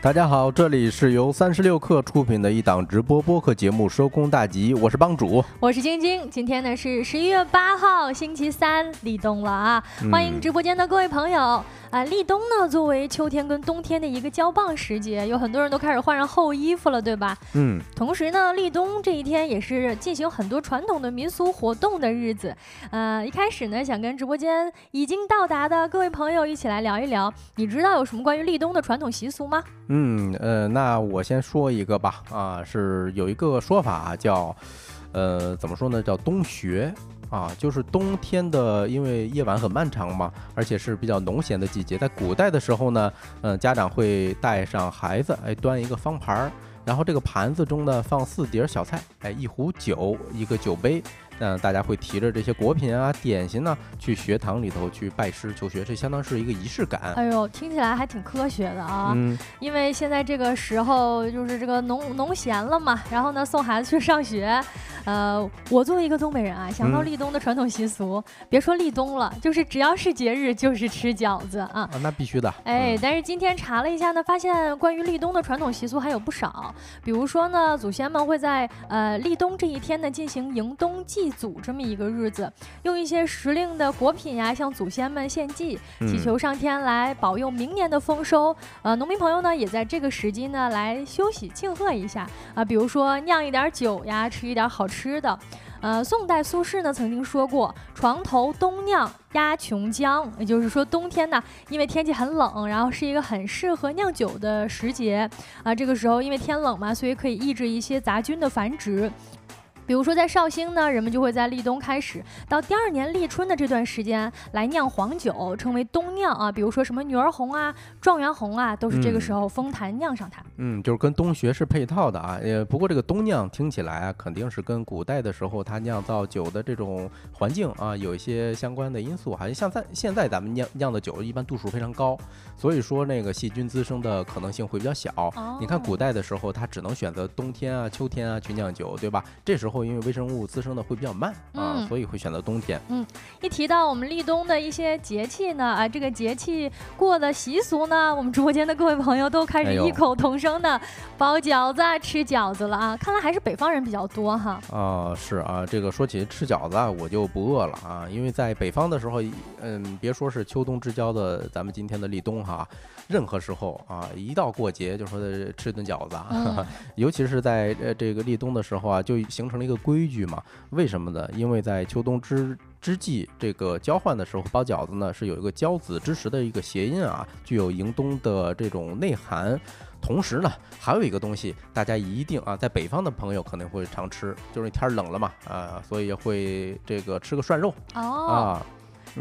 大家好，这里是由三十六克出品的一档直播播客节目《收工大吉》，我是帮主，我是晶晶。今天呢是十一月八号，星期三，立冬了啊！欢迎直播间的各位朋友。啊，立冬呢，作为秋天跟冬天的一个交棒时节，有很多人都开始换上厚衣服了，对吧？嗯。同时呢，立冬这一天也是进行很多传统的民俗活动的日子。呃，一开始呢，想跟直播间已经到达的各位朋友一起来聊一聊，你知道有什么关于立冬的传统习俗吗？嗯，呃，那我先说一个吧。啊，是有一个说法叫，呃，怎么说呢？叫冬学。啊，就是冬天的，因为夜晚很漫长嘛，而且是比较农闲的季节。在古代的时候呢，嗯，家长会带上孩子，哎，端一个方盘儿，然后这个盘子中呢放四碟小菜，哎，一壶酒，一个酒杯。那大家会提着这些果品啊、点心呢，去学堂里头去拜师求学，这相当是一个仪式感。哎呦，听起来还挺科学的啊！嗯，因为现在这个时候就是这个农农闲了嘛，然后呢送孩子去上学。呃，我作为一个东北人啊，想到立冬的传统习俗，别说立冬了，就是只要是节日，就是吃饺子啊。那必须的。哎，但是今天查了一下呢，发现关于立冬的传统习俗还有不少，比如说呢，祖先们会在呃立冬这一天呢进行迎冬祭。祖这么一个日子，用一些时令的果品呀，向祖先们献祭，祈求上天来保佑明年的丰收。呃，农民朋友呢，也在这个时机呢来休息庆贺一下啊，比如说酿一点酒呀，吃一点好吃的。呃，宋代苏轼呢曾经说过：“床头冬酿压琼浆”，也就是说冬天呢，因为天气很冷，然后是一个很适合酿酒的时节啊。这个时候因为天冷嘛，所以可以抑制一些杂菌的繁殖。比如说，在绍兴呢，人们就会在立冬开始到第二年立春的这段时间来酿黄酒，称为冬酿啊。比如说什么女儿红啊、状元红啊，都是这个时候封坛酿上它。嗯，就是跟冬学是配套的啊。呃，不过这个冬酿听起来啊，肯定是跟古代的时候它酿造酒的这种环境啊有一些相关的因素。好像像在现在咱们酿酿的酒一般度数非常高，所以说那个细菌滋生的可能性会比较小。你看古代的时候，它只能选择冬天啊、秋天啊去酿酒，对吧？这时候。因为微生物滋生的会比较慢啊，所以会选择冬天。嗯，一提到我们立冬的一些节气呢，啊，这个节气过的习俗呢，我们直播间的各位朋友都开始异口同声的包饺子、吃饺子了啊！看来还是北方人比较多哈。啊，是啊，这个说起吃饺子，我就不饿了啊，因为在北方的时候，嗯，别说是秋冬之交的，咱们今天的立冬哈，任何时候啊，一到过节就说吃顿饺子，啊 尤其是在呃这个立冬的时候啊，就形成了。一个规矩嘛？为什么呢？因为在秋冬之之际，这个交换的时候包饺子呢，是有一个交子之时的一个谐音啊，具有迎冬的这种内涵。同时呢，还有一个东西，大家一定啊，在北方的朋友可能会常吃，就是天冷了嘛，啊，所以会这个吃个涮肉啊。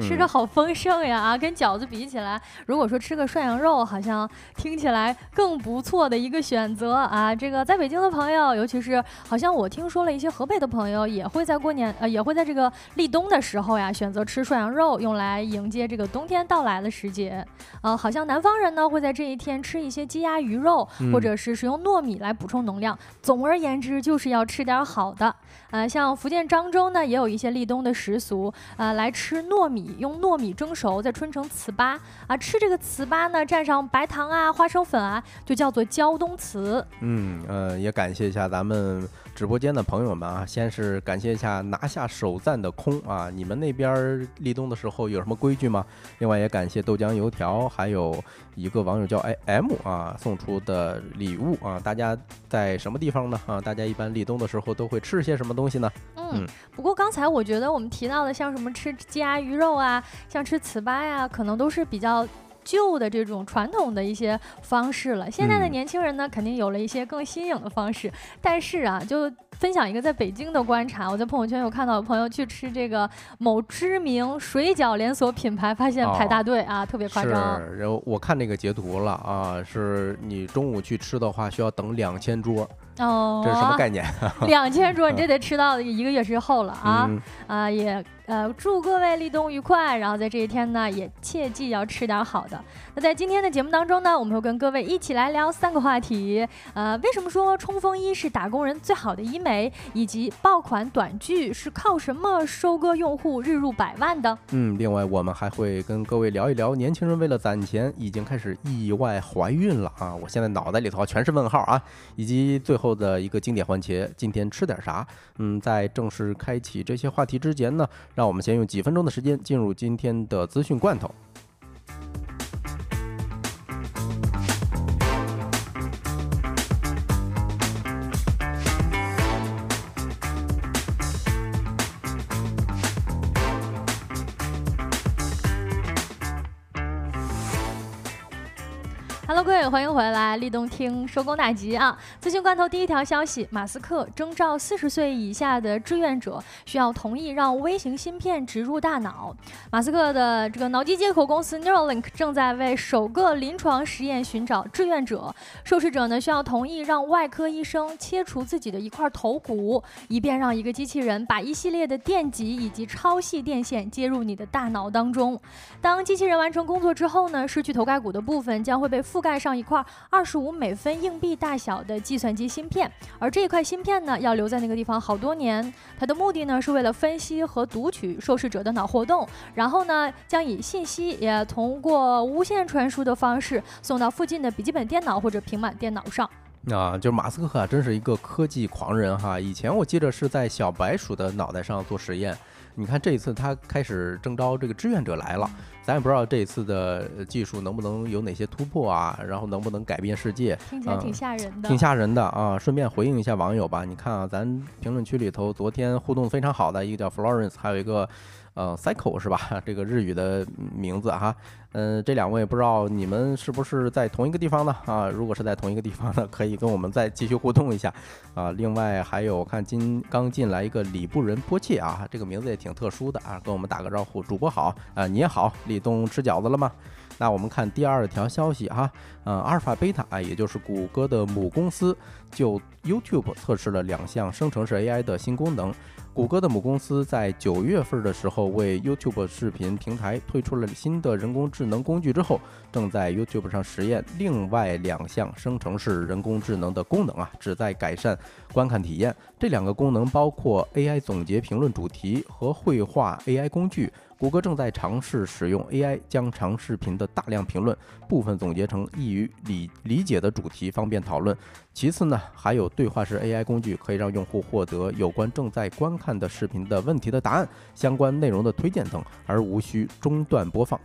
吃着好丰盛呀啊，跟饺子比起来，如果说吃个涮羊肉，好像听起来更不错的一个选择啊。这个在北京的朋友，尤其是好像我听说了一些河北的朋友，也会在过年呃，也会在这个立冬的时候呀，选择吃涮羊肉，用来迎接这个冬天到来的时节。呃，好像南方人呢会在这一天吃一些鸡鸭鱼肉，或者是使用糯米来补充能量。总而言之，就是要吃点好的。呃，像福建漳州呢，也有一些立冬的习俗，呃，来吃糯米。用糯米蒸熟，再春成糍粑啊！吃这个糍粑呢，蘸上白糖啊、花生粉啊，就叫做胶冬糍。嗯呃，也感谢一下咱们直播间的朋友们啊。先是感谢一下拿下首赞的空啊，你们那边立冬的时候有什么规矩吗？另外也感谢豆浆油条，还有一个网友叫 M 啊送出的礼物啊。大家在什么地方呢？啊，大家一般立冬的时候都会吃些什么东西呢？嗯，不过刚才我觉得我们提到的像什么吃鸡鸭鱼肉啊，像吃糍粑呀，可能都是比较旧的这种传统的一些方式了。现在的年轻人呢，肯定有了一些更新颖的方式。但是啊，就分享一个在北京的观察，我在朋友圈有看到朋友去吃这个某知名水饺连锁品牌，发现排大队啊，特别夸张。是，然后我看那个截图了啊，是你中午去吃的话，需要等两千桌。哦，这是什么概念？两千桌，你这得吃到一个月之后了啊！嗯啊，也呃，祝各位立冬愉快。然后在这一天呢，也切记要吃点好的。那在今天的节目当中呢，我们会跟各位一起来聊三个话题。呃，为什么说冲锋衣是打工人最好的医美？美以及爆款短剧是靠什么收割用户日入百万的？嗯，另外我们还会跟各位聊一聊，年轻人为了攒钱，已经开始意外怀孕了啊！我现在脑袋里头全是问号啊！以及最后的一个经典环节，今天吃点啥？嗯，在正式开启这些话题之前呢，让我们先用几分钟的时间进入今天的资讯罐头。欢迎回来，立冬听收工大吉啊！资讯罐头第一条消息：马斯克征召四十岁以下的志愿者，需要同意让微型芯片植入大脑。马斯克的这个脑机接口公司 Neuralink 正在为首个临床实验寻找志愿者，受试者呢需要同意让外科医生切除自己的一块头骨，以便让一个机器人把一系列的电极以及超细电线接入你的大脑当中。当机器人完成工作之后呢，失去头盖骨的部分将会被覆盖上一块二十五美分硬币大小的计算机芯片，而这一块芯片呢，要留在那个地方好多年。它的目的呢，是为了分析和读取受试者的脑活动，然后呢，将以信息也通过无线传输的方式送到附近的笔记本电脑或者平板电脑上。啊，就是马斯克啊，真是一个科技狂人哈！以前我记得是在小白鼠的脑袋上做实验，你看这一次他开始征召这个志愿者来了，咱也不知道这一次的呃技术能不能有哪些突破啊，然后能不能改变世界，听起来挺吓人的。挺吓人的啊！顺便回应一下网友吧，你看啊，咱评论区里头昨天互动非常好的一个叫 Florence，还有一个呃 Cycle 是吧？这个日语的名字哈。嗯，这两位不知道你们是不是在同一个地方呢？啊，如果是在同一个地方呢，可以跟我们再继续互动一下啊。另外还有，看今刚进来一个李布仁波切啊，这个名字也挺特殊的啊，跟我们打个招呼。主播好啊，你也好，立冬吃饺子了吗？那我们看第二条消息哈，呃，阿尔法贝塔啊，也就是谷歌的母公司，就 YouTube 测试了两项生成式 AI 的新功能。谷歌的母公司在九月份的时候为 YouTube 视频平台推出了新的人工智能工具之后，正在 YouTube 上实验另外两项生成式人工智能的功能啊，旨在改善观看体验。这两个功能包括 AI 总结评论主题和绘画 AI 工具。谷歌正在尝试使用 AI 将长视频的大量评论部分总结成易于理理解的主题，方便讨论。其次呢，还有对话式 AI 工具，可以让用户获得有关正在观看的视频的问题的答案、相关内容的推荐等，而无需中断播放。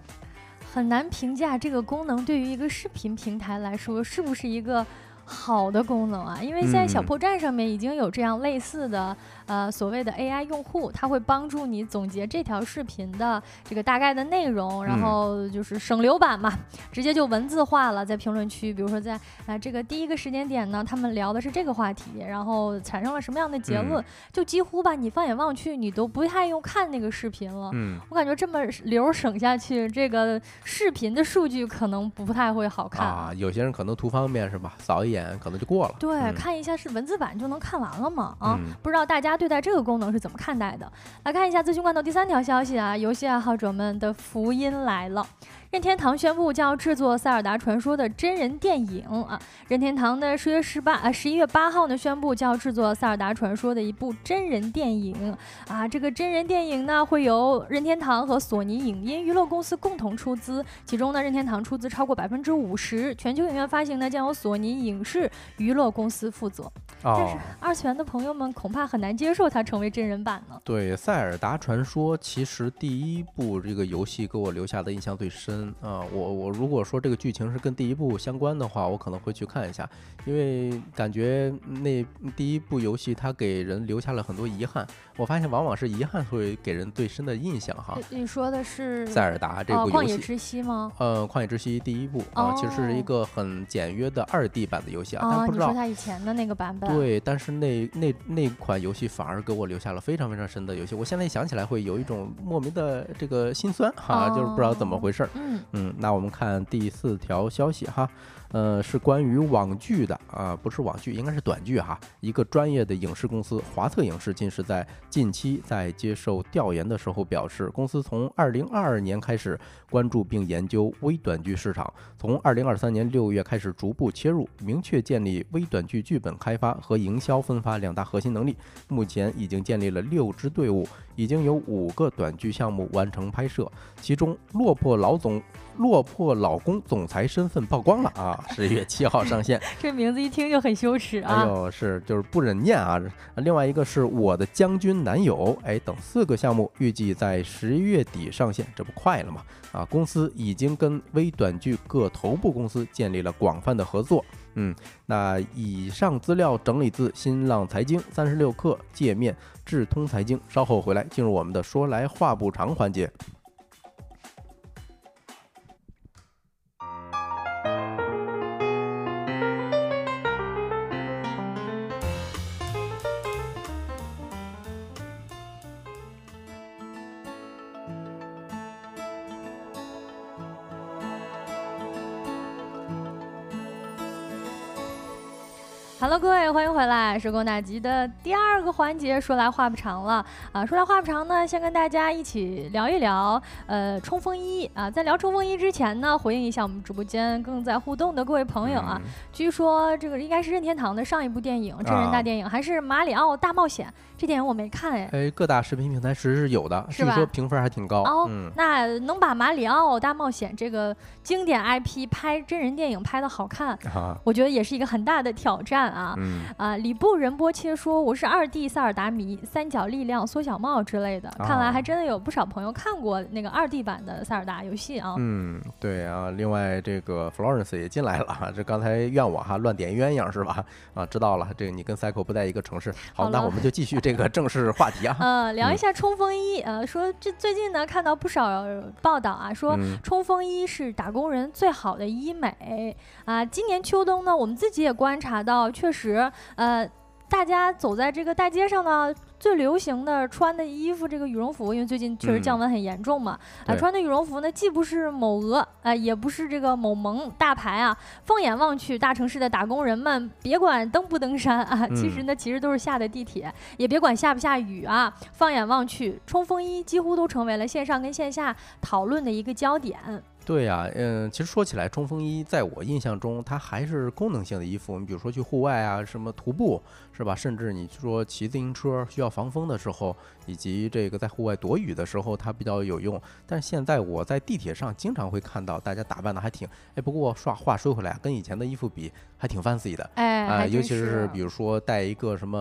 很难评价这个功能对于一个视频平台来说是不是一个好的功能啊？因为现在小嗯破站上面已经有这样类似的呃所谓的 AI 用户，它会帮助你总结这条视频的这个大概的内容，然嗯后就是省流版嘛，直接就文字化了，在评论区，比如说在呃这个第一个时间点呢，他们聊的是这个话题，然后产生了什么样的结论，就几乎吧你放眼望去，你都不太用看那个视频了。嗯，我感觉这么流省下去，这个视频的数据可能不太会好看啊，有些人可能图方便是吧？扫一眼可能就过了。对，嗯看一下是文字版就能看完了嘛？啊，嗯不知道大家对待这个功能是怎么看待的？来看一下资讯罐头第三条消息啊，游戏爱好者们的福音来了。任天堂宣布将要制作《塞尔达传说》的真人电影啊！任天堂呢，十月十八啊，十一月八号呢，宣布将要制作《塞尔达传说》的一部真人电影啊。这个真人电影呢，会由任天堂和索尼影音娱乐公司共同出资，其中呢，任天堂出资超过百分之五十，全球影院发行呢，将由索尼影视娱乐公司负责。但是哦，二次元的朋友们恐怕很难接受它成为真人版呢。对，《塞尔达传说》其实第一部这个游戏给我留下的印象最深啊、我我如果说这个剧情是跟第一部相关的话，我可能会去看一下，因为感觉那第一部游戏它给人留下了很多遗憾。我发现往往是遗憾会给人最深的印象哈。你你说的是塞尔达这哦，部游戏，旷野之息吗？呃，旷野之息第一部啊，其实是一哦个很简约的二 D 版的游戏啊，啊，但不知道你说它以前的那个版本？对，但是那那那款游戏反而给我留下了非常非常深的游戏，我现在想起来会有一种莫名的这个心酸哈，就是不知道怎么哦回事儿。嗯，嗯，那我们看第四条消息哈，呃，是关于网剧的啊，不是网剧，应该是短剧哈。一个专业的影视公司华特影视近是在近期在接受调研的时候表示，公司从二零二二年开始关注并研究微短剧市场，从二零二三年六月开始逐步切入，明确建立微短剧剧本开发和营销分发两大核心能力。目前已经建立了六支队伍，已经有五个短剧项目完成拍摄，其中落魄老总。落魄老公总裁身份曝光了啊！十一月七号上线，这名字一听就很羞耻啊！哎呦，是就是不忍念啊！另外一个是我的将军男友，哎，等四个项目预计在十一月底上线，这不快了吗？啊，公司已经跟微短剧各头部公司建立了广泛的合作。嗯，那以上资料整理自新浪财经、三十六氪界面、智通财经。稍后回来进入我们的说来话不长环节。Hello，各位，欢迎回来。收工大吉的第二个环节，说来话不长了啊。说来话不长呢，先跟大家一起聊一聊，呃，冲锋衣啊。在聊冲锋衣之前呢，回应一下我们直播间更在互动的各位朋友啊。据说这个应该是任天堂的上一部电影，真人大电影，还是《马里奥大冒险》。这电影我没看哎。哎，各大视频平台其实是有的，据说评分还挺高。哦，那能把《马里奥大冒险》这个经典 IP 拍真人电影拍的好看，我觉得也是一个很大的挑战。啊，啊，里布仁波切说我是二 D 塞尔达迷，三角力量、缩小帽之类的。看来还真的有不少朋友看过那个二 D 版的塞尔达游戏啊。嗯，对啊。另外，这个 Florence 也进来了，这刚才怨我哈乱点鸳鸯是吧？啊，知道了，这个你跟 Cycle 不在一个城市。好，那我们就继续这个正式话题啊。呃，聊一下冲锋衣。呃，说这最近呢看到不少报道啊，说冲锋衣是打工人最好的医美啊。今年秋冬呢，我们自己也观察到。确实，呃，大家走在这个大街上呢，最流行的穿的衣服，这个羽绒服，因为最近确实降温很严重嘛，啊，穿的羽绒服呢，既不是某鹅，啊，也不是这个某萌大牌啊。放眼望去，大城市的打工人们，别管登不登山啊，其实呢，其实都是下的地铁，也别管下不下雨啊。放眼望去，冲锋衣几乎都成为了线上跟线下讨论的一个焦点。对呀，嗯，其实说起来，冲锋衣在我印象中，它还是功能性的衣服。你比如说去户外啊，什么徒步，是吧？甚至你说骑自行车需要防风的时候，以及这个在户外躲雨的时候，它比较有用。但是现在我在地铁上经常会看到大家打扮的还挺……哎，不过话话说回来，跟以前的衣服比，还挺 fancy 的。哎，啊，尤其是比如说戴一个什么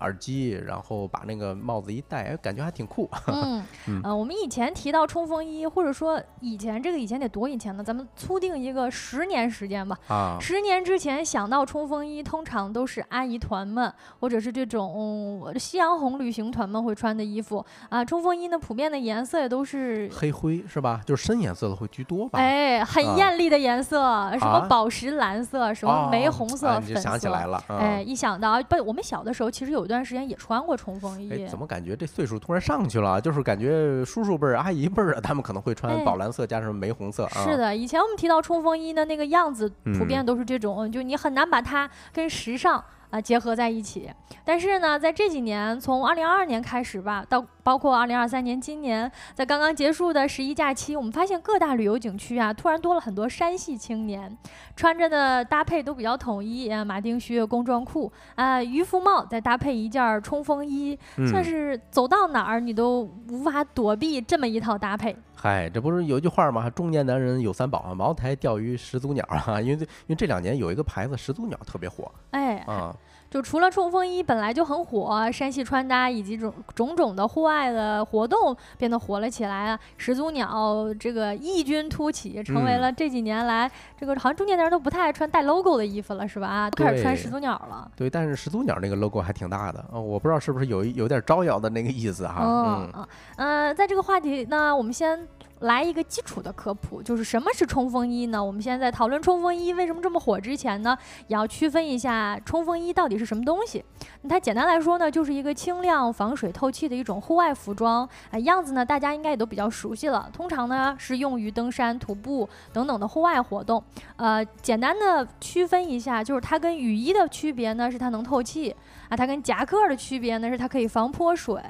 耳机，然后把那个帽子一戴，哎，感觉还挺酷。嗯嗯，我们以前提到冲锋衣，或者说以前这个以前。前得多以前呢？咱们粗定一个十年时间吧。啊，十年之前想到冲锋衣，通常都是阿姨团们，或者是这种夕阳红旅行团们会穿的衣服啊。冲锋衣呢，普遍的颜色也都是黑灰，是吧？就是深颜色的会居多吧？哎，很艳丽的颜色，什么宝石蓝色，什么玫红色、粉色。想起来了，哎，一想到不，我们小的时候其实有一段时间也穿过冲锋衣。怎么感觉这岁数突然上去了？就是感觉叔叔辈儿、阿姨辈儿，他们可能会穿宝蓝色加上玫红。红色是的，以前我们提到冲锋衣的那个样子，普遍都是这种，就你很难把它跟时尚。啊，结合在一起。但是呢，在这几年，从二零二二年开始吧，到包括二零二三年今年，在刚刚结束的十一假期，我们发现各大旅游景区啊，突然多了很多山系青年，穿着的搭配都比较统一啊，马丁靴、工装裤啊，渔夫帽，再搭配一件冲锋衣，算是走到哪儿你都无法躲避这么一套搭配。嗨，这不是有句话吗？中年男人有三宝啊，茅台、钓鱼、始祖鸟啊。因为因为这两年有一个牌子始祖鸟特别火，哎啊。就除了冲锋衣本来就很火，山系穿搭以及种种种的户外的活动变得火了起来啊！始祖鸟这个异军突起，成为了这几年来这个好像中年人都不太爱穿带 logo 的衣服了，是吧？啊，都开始穿始祖鸟了。对，但是始祖鸟那个 logo 还挺大的哦，我不知道是不是有有点招摇的那个意思哈。嗯嗯，呃，在这个话题那，我们先。来一个基础的科普，就是什么是冲锋衣呢？我们现在在讨论冲锋衣为什么这么火之前呢，也要区分一下冲锋衣到底是什么东西。那它简单来说呢，就是一个轻量、防水、透气的一种户外服装。啊，样子呢，大家应该也都比较熟悉了。通常呢是用于登山、徒步等等的户外活动。呃，简单的区分一下，就是它跟雨衣的区别呢，是它能透气。啊，它跟夹克的区别呢是它可以防泼水，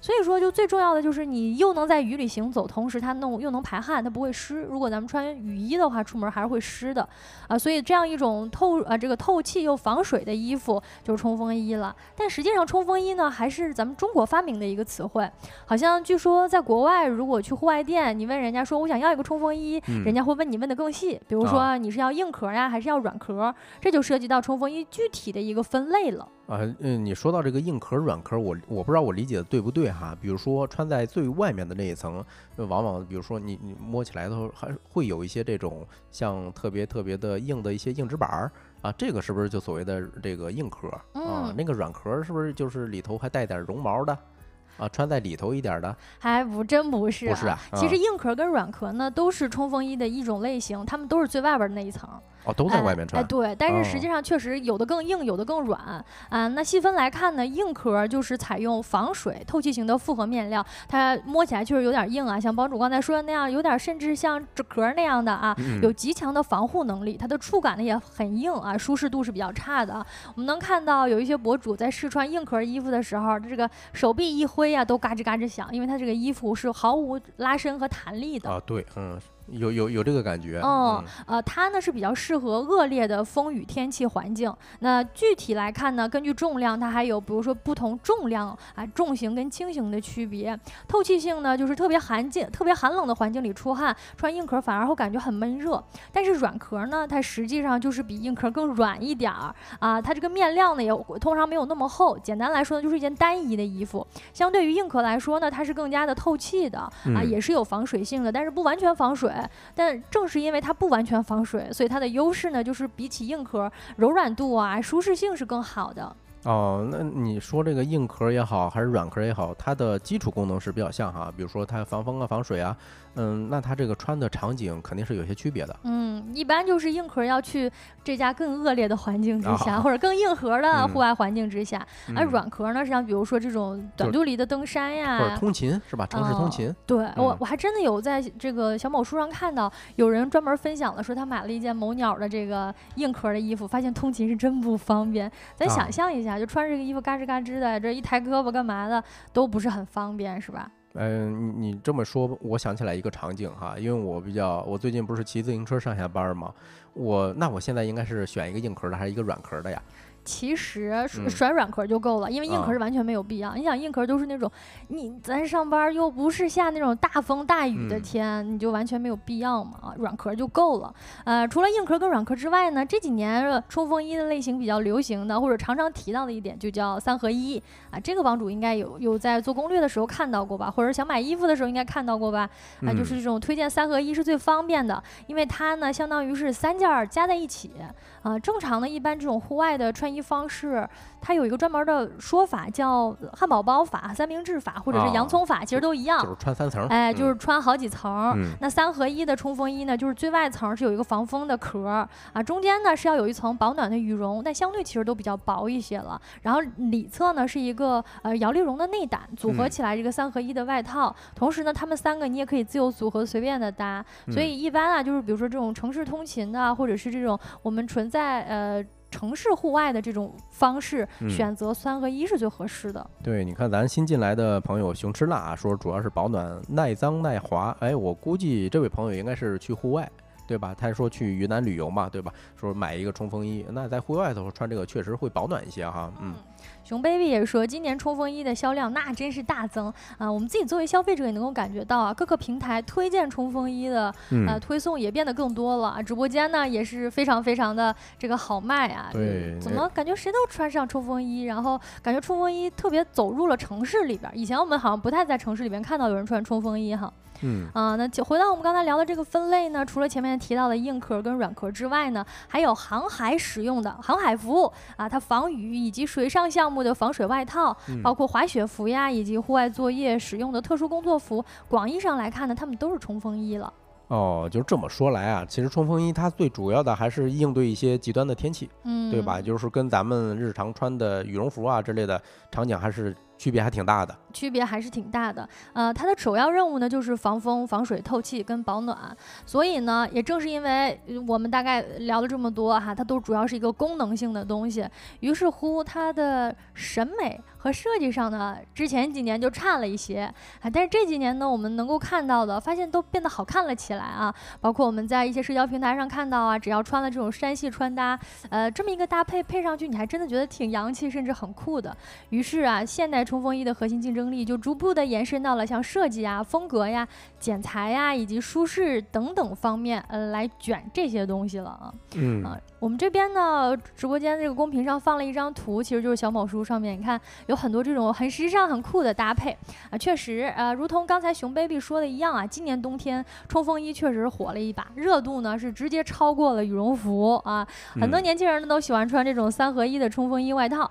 所以说就最重要的就是你又能在雨里行走，同时它弄又能排汗，它不会湿。如果咱们穿雨衣的话，出门还是会湿的啊。所以这样一种透啊这个透气又防水的衣服就是冲锋衣了。但实际上冲锋衣呢还是咱们中国发明的一个词汇，好像据说在国外如果去户外店，你问人家说我想要一个冲锋衣，人家会问你问的更细，比如说你是要硬壳呀还是要软壳，这就涉及到冲锋衣具体的一个分类了。啊，嗯，你说到这个硬壳、软壳，我我不知道我理解的对不对哈。比如说穿在最外面的那一层，往往比如说你你摸起来的时候，还会有一些这种像特别特别的硬的一些硬纸板儿啊，这个是不是就所谓的这个硬壳啊？那个软壳是不是就是里头还带点绒毛的？啊，穿在里头一点的，还不真不是，不是啊。其实硬壳跟软壳呢，都是冲锋衣的一种类型，它们都是最外边的那一层。哦，都在外面穿。哎，对，但是实际上确实有的更硬，有的更软啊。那细分来看呢，硬壳就是采用防水、透气型的复合面料，它摸起来确实有点硬啊，像帮主刚才说的那样，有点甚至像纸壳那样的啊，有极强的防护能力，它的触感呢也很硬啊，舒适度是比较差的。我们能看到有一些博主在试穿硬壳衣服的时候，这个手臂一挥都嘎吱嘎吱响，因为它这个衣服是毫无拉伸和弹力的啊。对，嗯。有有有这个感觉，嗯，呃，它呢是比较适合恶劣的风雨天气环境。那具体来看呢，根据重量，它还有比如说不同重量啊，重型跟轻型的区别。透气性呢，就是特别寒境、特别寒冷的环境里出汗，穿硬壳反而会感觉很闷热。但是软壳呢，它实际上就是比硬壳更软一点儿啊，它这个面料呢也通常没有那么厚。简单来说呢，就是一件单一的衣服。相对于硬壳来说呢，它是更加的透气的啊，也是有防水性的，但是不完全防水。但正是因为它不完全防水，所以它的优势呢，就是比起硬壳，柔软度啊、舒适性是更好的。哦，那你说这个硬壳也好，还是软壳也好，它的基础功能是比较像哈，比如说它防风啊、防水啊。嗯，那它这个穿的场景肯定是有些区别的。嗯，一般就是硬壳要去这家更恶劣的环境之下，或者更硬核的户外环境之下。而软壳呢，是像比如说这种短距离的登山呀，或者通勤是吧？城市通勤。对我，我还真的有在这个小某书上看到有人专门分享了，说他买了一件某鸟的这个硬壳的衣服，发现通勤是真不方便。咱想象一下，就穿这个衣服嘎吱嘎吱的，这一抬胳膊干嘛的都不是很方便，是吧？嗯，你你这么说，我想起来一个场景哈，因为我比较，我最近不是骑自行车上下班吗？我那我现在应该是选一个硬壳的还是一个软壳的呀？其实甩软壳就够了，因为硬壳是完全没有必要。你想硬壳都是那种，你咱上班又不是下那种大风大雨的天，你就完全没有必要嘛。软壳就够了。呃，除了硬壳跟软壳之外呢，这几年冲锋衣的类型比较流行的，或者常常提到的一点就叫三合一啊。这个帮主应该有有在做攻略的时候看到过吧，或者想买衣服的时候应该看到过吧？啊，就是这种推荐三合一是最方便的，因为它呢相当于是三件加在一起。啊，正常的一般这种户外的穿。一方式，它有一个专门的说法，叫汉堡包法、三明治法，或者是洋葱法，其实都一样，就是穿三层，哎，就是穿好几层。那三合一的冲锋衣呢，就是最外层是有一个防风的壳啊，中间呢是要有一层保暖的羽绒，但相对其实都比较薄一些了。然后里侧呢是一个呃摇粒绒的内胆，组合起来这个三合一的外套。同时呢，它们三个你也可以自由组合，随便的搭。所以一般啊，就是比如说这种城市通勤的，或者是这种我们纯在呃。城市户外的这种方式，选择三合一是最合适的。对，你看咱新进来的朋友熊吃辣说，主要是保暖、耐脏、耐滑。哎，我估计这位朋友应该是去户外，对吧？他说去云南旅游嘛，对吧？说买一个冲锋衣，那在户外的时候穿这个确实会保暖一些哈。嗯。熊 baby 也说，今年冲锋衣的销量那真是大增啊！我们自己作为消费者也能够感觉到啊，各个平台推荐冲锋衣的呃推送也变得更多了，直播间呢也是非常非常的这个好卖啊。对，怎么感觉谁都穿上冲锋衣，然后感觉冲锋衣特别走入了城市里边。以前我们好像不太在城市里边看到有人穿冲锋衣哈。嗯啊，那就回到我们刚才聊的这个分类呢，除了前面提到的硬壳跟软壳之外呢，还有航海使用的航海服啊，它防雨以及水上项目的防水外套，包括滑雪服呀，以及户外作业使用的特殊工作服。广义上来看呢，它们都是冲锋衣了。哦，就这么说来啊，其实冲锋衣它最主要的还是应对一些极端的天气，嗯，对吧？就是跟咱们日常穿的羽绒服啊之类的场景还是。区别还挺大的，区别还是挺大的。呃，它的首要任务呢就是防风、防水、透气跟保暖。所以呢，也正是因为我们大概聊了这么多哈，它都主要是一个功能性的东西。于是乎，它的审美和设计上呢，之前几年就差了一些啊。但是这几年呢，我们能够看到的，发现都变得好看了起来啊。包括我们在一些社交平台上看到啊，只要穿了这种山系穿搭，呃，这么一个搭配配上去，你还真的觉得挺洋气，甚至很酷的。于是啊，现代。冲锋衣的核心竞争力就逐步的延伸到了像设计啊、风格呀、剪裁呀以及舒适等等方面，呃，来卷这些东西了啊。嗯啊，我们这边呢，直播间这个公屏上放了一张图，其实就是小某书上面，你看有很多这种很时尚、很酷的搭配啊。确实，呃，如同刚才熊 baby 说的一样啊，今年冬天冲锋衣确实火了一把，热度呢是直接超过了羽绒服啊。很多年轻人呢都喜欢穿这种三合一的冲锋衣外套。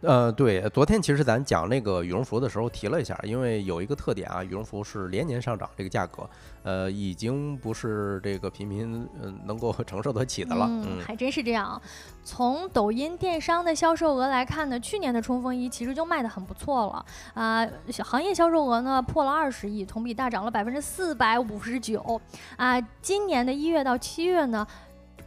呃，对，昨天其实咱讲那个羽绒服的时候提了一下，因为有一个特点啊，羽绒服是连年上涨，这个价格，呃，已经不是这个平民嗯能够 承受得起的了。嗯，还真是这样。从抖音电商的销售额来看呢，去年的冲锋衣其实就卖得很不错了啊，行业销售额呢破了二十亿，同比大涨了百分之四百五十九啊。今年的一月到七月呢。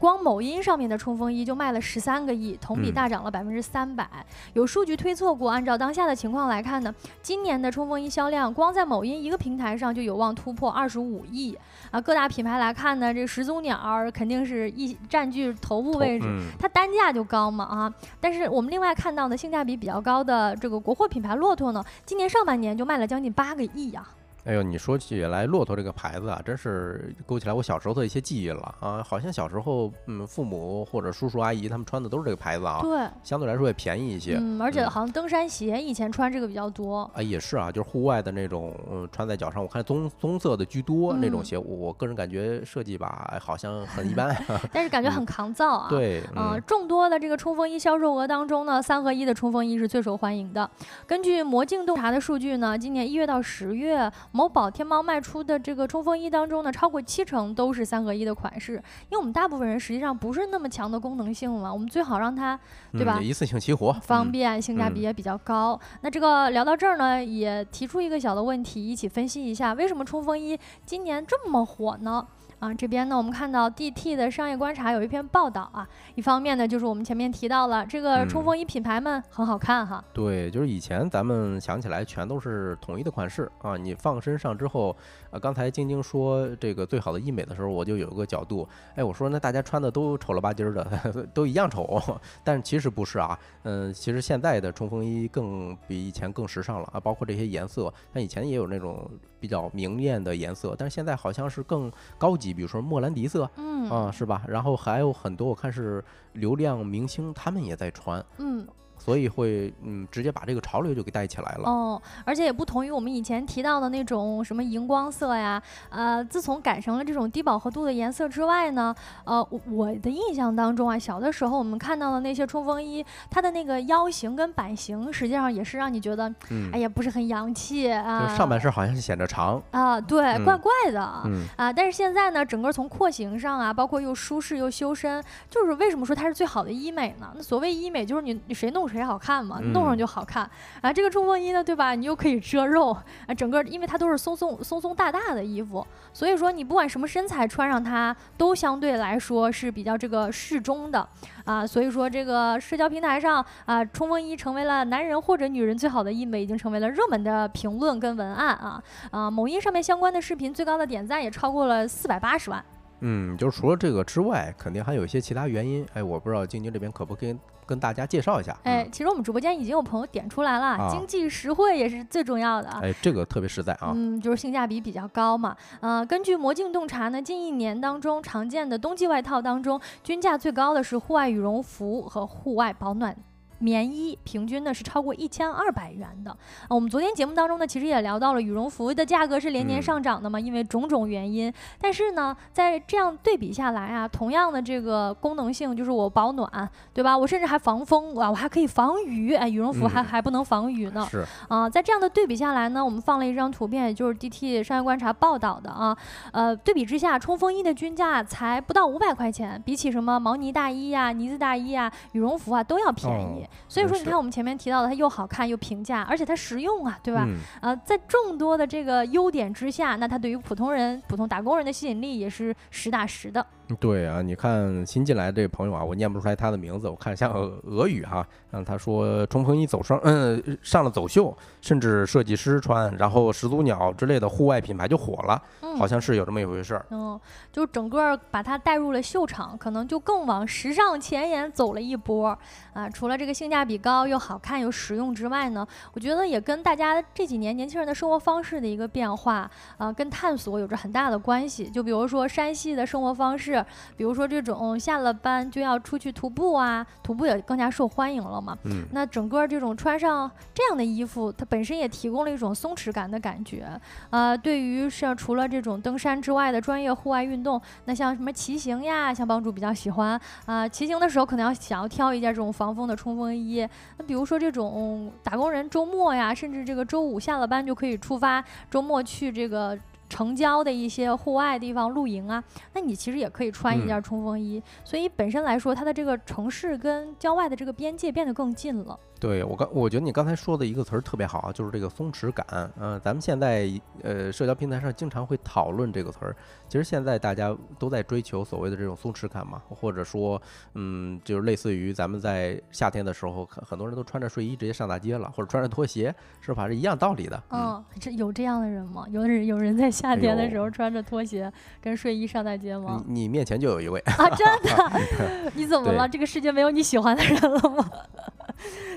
光某音上面的冲锋衣就卖了十三个亿，同比大涨了百分之三百。有数据推测过，按照当下的情况来看呢，今年的冲锋衣销量光在某音一个平台上就有望突破二十五亿啊！各大品牌来看呢，这始祖鸟肯定是一占据头部位置，它单价就高嘛啊！但是我们另外看到呢，性价比比较高的这个国货品牌骆驼呢，今年上半年就卖了将近八个亿呀。哎呦，你说起来骆驼这个牌子啊，真是勾起来我小时候的一些记忆了啊！好像小时候，嗯，父母或者叔叔阿姨他们穿的都是这个牌子啊。对，相对来说也便宜一些。嗯，而且好像登山鞋以前穿这个比较多。啊，也是啊，就是户外的那种，嗯，穿在脚上，我看棕棕色的居多那种鞋，我个人感觉设计吧，好像很一般。但是感觉很抗造啊。对，嗯，众多的这个冲锋衣销售额当中呢，三合一的冲锋衣是最受欢迎的。根据魔镜洞察的数据呢，今年一月到十月，某宝、天猫卖出的这个冲锋衣当中呢，超过七成都是三合一的款式，因为我们大部分人实际上不是那么强的功能性嘛，我们最好让它，对吧？一次性齐活，方便，性价比也比较高。那这个聊到这儿呢，也提出一个小的问题，一起分析一下，为什么冲锋衣今年这么火呢？啊，这边呢，我们看到 DT 的商业观察有一篇报道啊。一方面呢，就是我们前面提到了这个冲锋衣品牌们很好看哈。对，就是以前咱们想起来全都是统一的款式啊，你放身上之后，啊，刚才晶晶说这个最好的医美的时候，我就有一个角度，哎，我说那大家穿的都丑了吧唧的，都一样丑，但其实不是啊，嗯，其实现在的冲锋衣更比以前更时尚了啊，包括这些颜色，像以前也有那种比较明艳的颜色，但是现在好像是更高级。比如说莫兰迪色，嗯啊，是吧？然后还有很多，我看是流量明星，他们也在穿，嗯。所以会嗯直接把这个潮流就给带起来了哦，而且也不同于我们以前提到的那种什么荧光色呀，呃，自从改成了这种低饱和度的颜色之外呢，呃，我的印象当中啊，小的时候我们看到的那些冲锋衣，它的那个腰型跟版型，实际上也是让你觉得，哎呀，不是很洋气啊。就上半身好像是显着长啊，对，怪怪的啊。嗯啊，但是现在呢，整个从廓形上啊，包括又舒适又修身，就是为什么说它是最好的医美呢？那所谓医美，就是你你谁弄。谁好看嘛？弄上就好看啊！这个冲锋衣呢，对吧？你又可以遮肉啊，整个因为它都是松松松松大大的衣服，所以说你不管什么身材穿上它，都相对来说是比较这个适中的啊。所以说这个社交平台上啊，冲锋衣成为了男人或者女人最好的医美，已经成为了热门的评论跟文案啊啊！某音上面相关的视频最高的点赞也超过了四百八十万。嗯，就是除了这个之外，肯定还有一些其他原因。哎，我不知道晶晶这边可不可以跟大家介绍一下？哎，其实我们直播间已经有朋友点出来了，经济实惠也是最重要的。哎，这个特别实在啊。嗯，就是性价比比较高嘛。呃，根据魔镜洞察呢，近一年当中常见的冬季外套当中，均价最高的是户外羽绒服和户外保暖棉衣平均呢是超过一千二百元的。啊，我们昨天节目当中呢，其实也聊到了羽绒服的价格是连年上涨的嘛，因为种种原因。但是呢，在这样对比下来啊，同样的这个功能性，就是我保暖，对吧？我甚至还防风啊，我还可以防雨。哎，羽绒服还还不能防雨呢。是啊，在这样的对比下来呢，我们放了一张图片，也就是 DT 商业观察报道的啊。呃，对比之下，冲锋衣的均价才不到五百块钱，比起什么毛呢大衣呀、呢子大衣啊、羽绒服啊都要便宜。所以说，你看我们前面提到的，它又好看又平价，而且它实用啊，对吧？呃，在众多的这个优点之下，那它对于普通人、普通打工人的吸引力也是实打实的。对啊，你看新进来这朋友啊，我念不出来他的名字，我看像俄语哈。嗯，他说冲锋衣走上嗯上了走秀，甚至设计师穿，然后始祖鸟之类的户外品牌就火了，好像是有这么一回事儿。嗯，就整个把它带入了秀场，可能就更往时尚前沿走了一波啊。除了这个性价比高又好看又实用之外呢，我觉得也跟大家这几年年轻人的生活方式的一个变化啊，跟探索有着很大的关系。就比如说山西的生活方式。比如说这种下了班就要出去徒步啊，徒步也更加受欢迎了嘛。嗯，那整个这种穿上这样的衣服，它本身也提供了一种松弛感的感觉。呃，对于像除了这种登山之外的专业户外运动，那像什么骑行呀，像帮主比较喜欢啊，骑行的时候可能要想要挑一件这种防风的冲锋衣。那比如说这种打工人周末呀，甚至这个周五下了班就可以出发，周末去这个。城郊的一些户外地方露营啊，那你其实也可以穿一件冲锋衣，所以本身来说，它的这个城市跟郊外的这个边界变得更近了。对我刚，我觉得你刚才说的一个词儿特别好啊，就是这个松弛感。嗯，咱们现在呃社交平台上经常会讨论这个词儿。其实现在大家都在追求所谓的这种松弛感嘛，或者说，嗯，就是类似于咱们在夏天的时候，很很多人都穿着睡衣直接上大街了，或者穿着拖鞋，是吧？是一样道理的。嗯，这有这样的人吗？有人有人在夏天的时候穿着拖鞋跟睡衣上大街吗？你你面前就有一位啊，真的？你怎么了？这个世界没有你喜欢的人了吗？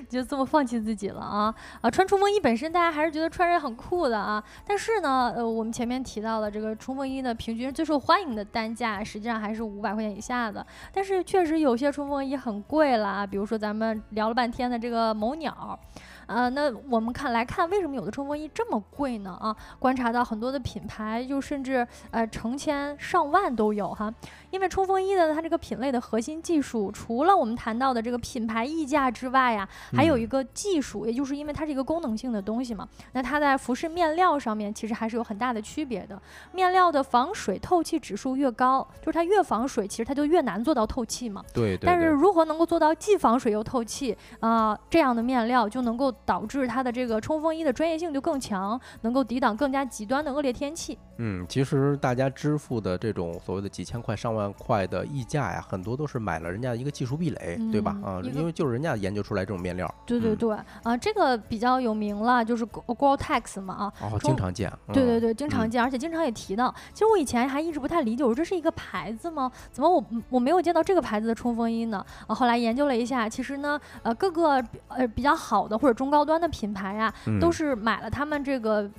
就这么放弃自己了啊啊！穿冲锋衣本身大家还是觉得穿着很酷的啊，但是呢，呃，我们前面提到了这个冲锋衣的平均最受欢迎的单价实际上还是五百块钱以下的，但是确实有些冲锋衣很贵了啊，比如说咱们聊了半天的这个某鸟。呃，那我们看来看，为什么有的冲锋衣这么贵呢？啊，观察到很多的品牌，就甚至呃成千上万都有哈。因为冲锋衣的它这个品类的核心技术，除了我们谈到的这个品牌溢价之外呀，还有一个技术，也就是因为它是一个功能性的东西嘛。那它在服饰面料上面其实还是有很大的区别的。面料的防水透气指数越高，就是它越防水，其实它就越难做到透气嘛。对。但是如何能够做到既防水又透气啊？这样的面料就能够。导致它的这个冲锋衣的专业性就更强，能够抵挡更加极端的恶劣天气。嗯，其实大家支付的这种所谓的几千块、上万块的溢价呀，很多都是买了人家一个技术壁垒，对吧？啊，因为就是人家研究出来这种面料。对对对，啊，这个比较有名了，就是 Gore-Tex 嘛，啊，哦，经常见。对对对，经常见，而且经常也提到。其实我以前还一直不太理解，我说这是一个牌子吗？怎么我我没有见到这个牌子的冲锋衣呢？啊，后来研究了一下，其实呢，呃，各个呃比较好的或者中高端的品牌呀，都是买了他们这个。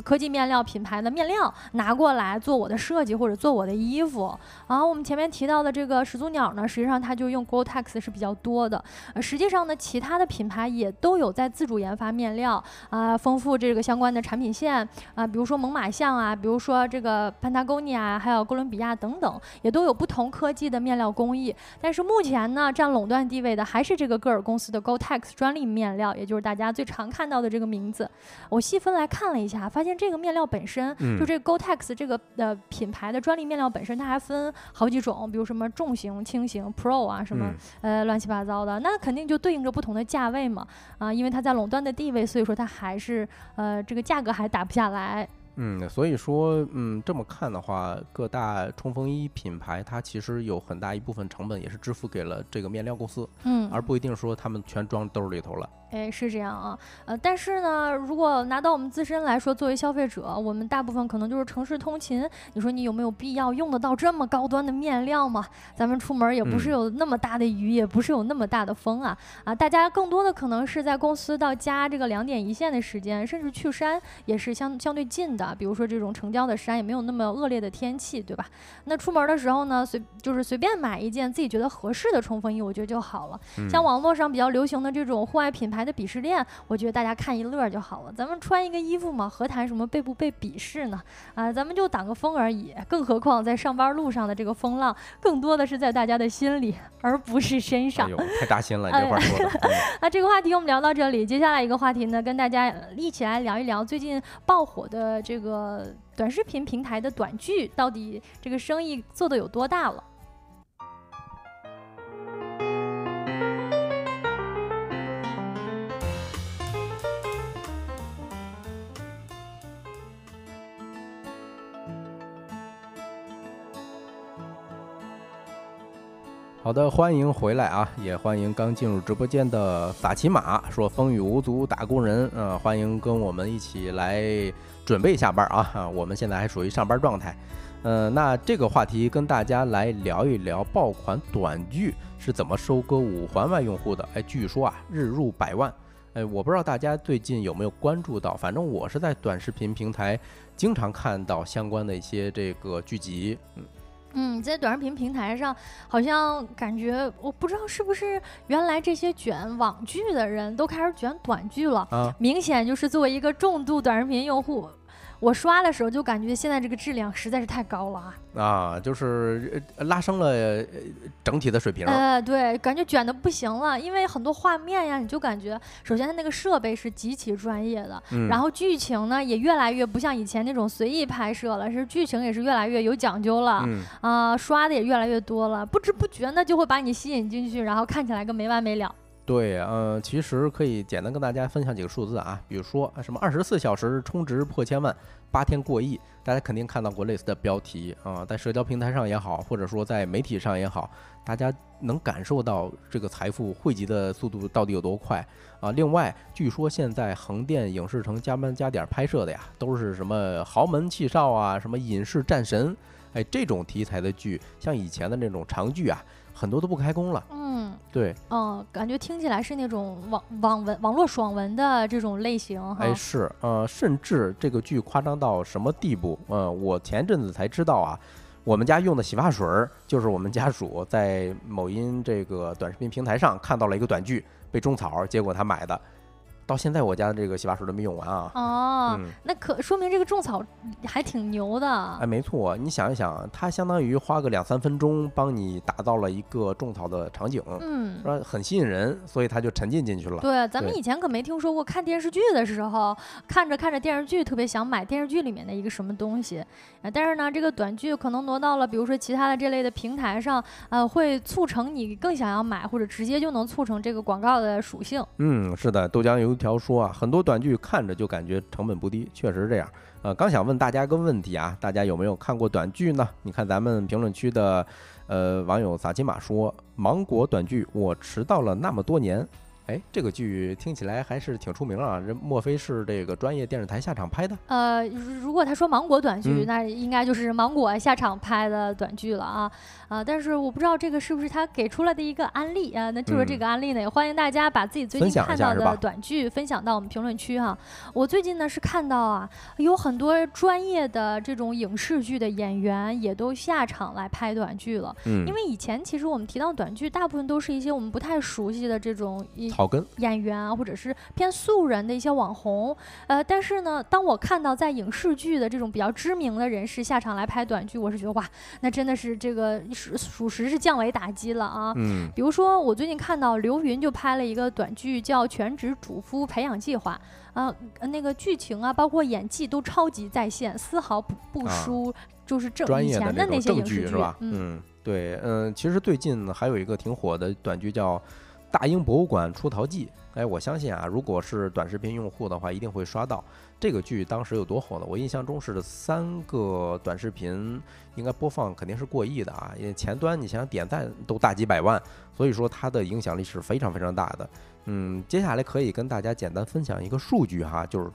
科技面料品牌的面料拿过来做我的设计或者做我的衣服。然后我们前面提到的这个始祖鸟呢，实际上它就用 Gore-Tex 是比较多的。呃，实际上呢，其他的品牌也都有在自主研发面料啊，丰富这个相关的产品线啊，比如说猛犸象啊，比如说这个 Patagonia，还有哥伦比亚等等，也都有不同科技的面料工艺。但是目前呢，占垄断地位的还是这个戈尔公司的 Gore-Tex 专利面料，也就是大家最常看到的这个名字。我细分来看了一下。发现这个面料本身，就这个 Gore-Tex 这个呃品牌的专利面料本身，它还分好几种，比如什么重型、轻型、Pro 啊，什么呃乱七八糟的，那肯定就对应着不同的价位嘛啊，因为它在垄断的地位，所以说它还是呃这个价格还打不下来。嗯，所以说嗯这么看的话，各大冲锋衣品牌它其实有很大一部分成本也是支付给了这个面料公司，嗯，而不一定说他们全装兜里头了。哎，是这样啊，呃，但是呢，如果拿到我们自身来说，作为消费者，我们大部分可能就是城市通勤，你说你有没有必要用得到这么高端的面料吗？咱们出门也不是有那么大的雨，也不是有那么大的风啊，啊，大家更多的可能是在公司到家这个两点一线的时间，甚至去山也是相相对近的，啊，比如说这种城郊的山也没有那么恶劣的天气，对吧？那出门的时候呢，随就是随便买一件自己觉得合适的冲锋衣，我觉得就好了。像网络上比较流行的这种户外品牌的鄙视链，我觉得大家看一乐就好了。咱们穿一个衣服嘛，何谈什么被不被鄙视呢？啊，咱们就挡个风而已。更何况在上班路上的这个风浪，更多的是在大家的心里，而不是身上。哎呦，太扎心了，这话说的。那 这个话题我们聊到这里，接下来一个话题呢，跟大家一起来聊一聊最近爆火的这个短视频平台的短剧，到底这个生意做的有多大了。好的，欢迎回来啊！也欢迎刚进入直播间的撒骑马，说风雨无阻打工人，呃，欢迎跟我们一起来准备下班啊！我们现在还属于上班状态，呃，那这个话题跟大家来聊一聊爆款短剧是怎么收割五环外用户的。哎，据说啊，日入百万。哎，我不知道大家最近有没有关注到，反正我是在短视频平台经常看到相关的一些这个剧集，嗯。嗯，在短视频平台上，好像感觉我不知道是不是原来这些卷网剧的人都开始卷短剧了，明显就是作为一个重度短视频用户。我刷的时候就感觉现在这个质量实在是太高了啊！啊，就是拉升了整体的水平。呃，对，感觉卷的不行了，因为很多画面呀，你就感觉首先它那个设备是极其专业的，然后剧情呢也越来越不像以前那种随意拍摄了，是剧情也是越来越有讲究了，啊，刷的也越来越多了，不知不觉呢就会把你吸引进去，然后看起来个没完没了。对，嗯，其实可以简单跟大家分享几个数字啊，比如说什么二十四小时充值破千万，八天过亿，大家肯定看到过类似的标题啊，在社交平台上也好，或者说在媒体上也好，大家能感受到这个财富汇集的速度到底有多快啊。另外，据说现在横店影视城加班加点拍摄的呀，都是什么豪门气少啊，什么隐士战神，哎，这种题材的剧，像以前的那种长剧啊。很多都不开工了，嗯，对，嗯，感觉听起来是那种网网文、网络爽文的这种类型，哎，是，呃，甚至这个剧夸张到什么地步？呃，我前阵子才知道啊，我们家用的洗发水儿，就是我们家属在某音这个短视频平台上看到了一个短剧，被种草，结果他买的。到现在我家的这个洗发水都没用完啊！哦，那可说明这个种草还挺牛的。哎，没错，你想一想，它相当于花个两三分钟帮你打造了一个种草的场景，嗯，说很吸引人，所以他就沉浸进去了。对，咱们以前可没听说过看电视剧的时候，看着看着电视剧特别想买电视剧里面的一个什么东西，但是呢，这个短剧可能挪到了比如说其他的这类的平台上，呃，会促成你更想要买，或者直接就能促成这个广告的属性。嗯，是的，豆浆油。条说啊，很多短剧看着就感觉成本不低，确实这样。呃，刚想问大家一个问题啊，大家有没有看过短剧呢？你看咱们评论区的，呃，网友撒金马说，芒果短剧，我迟到了那么多年。哎，这个剧听起来还是挺出名啊！这莫非是这个专业电视台下场拍的？呃，如果他说芒果短剧，那应该就是芒果下场拍的短剧了啊啊！但是我不知道这个是不是他给出来的一个案例啊？那就是这个案例呢，也欢迎大家把自己最近看到的短剧分享到我们评论区哈。我最近呢是看到啊，有很多专业的这种影视剧的演员也都下场来拍短剧了。嗯，因为以前其实我们提到短剧，大部分都是一些我们不太熟悉的这种一。草根演员啊，或者是偏素人的一些网红，呃，但是呢，当我看到在影视剧的这种比较知名的人士下场来拍短剧，我是觉得哇，那真的是这个属属实是降维打击了啊。嗯，比如说我最近看到刘云就拍了一个短剧叫《全职主夫培养计划》，啊，那个剧情啊，包括演技都超级在线，丝毫不不输就是正以前的那些影视剧是吧？嗯，对，嗯，其实最近还有一个挺火的短剧叫。大英博物馆出逃记，哎，我相信啊，如果是短视频用户的话，一定会刷到这个剧。当时有多火呢？我印象中是三个短视频应该播放肯定是过亿的啊，因为前端你想想点赞都大几百万，所以说它的影响力是非常非常大的。嗯，接下来可以跟大家简单分享一个数据哈，就是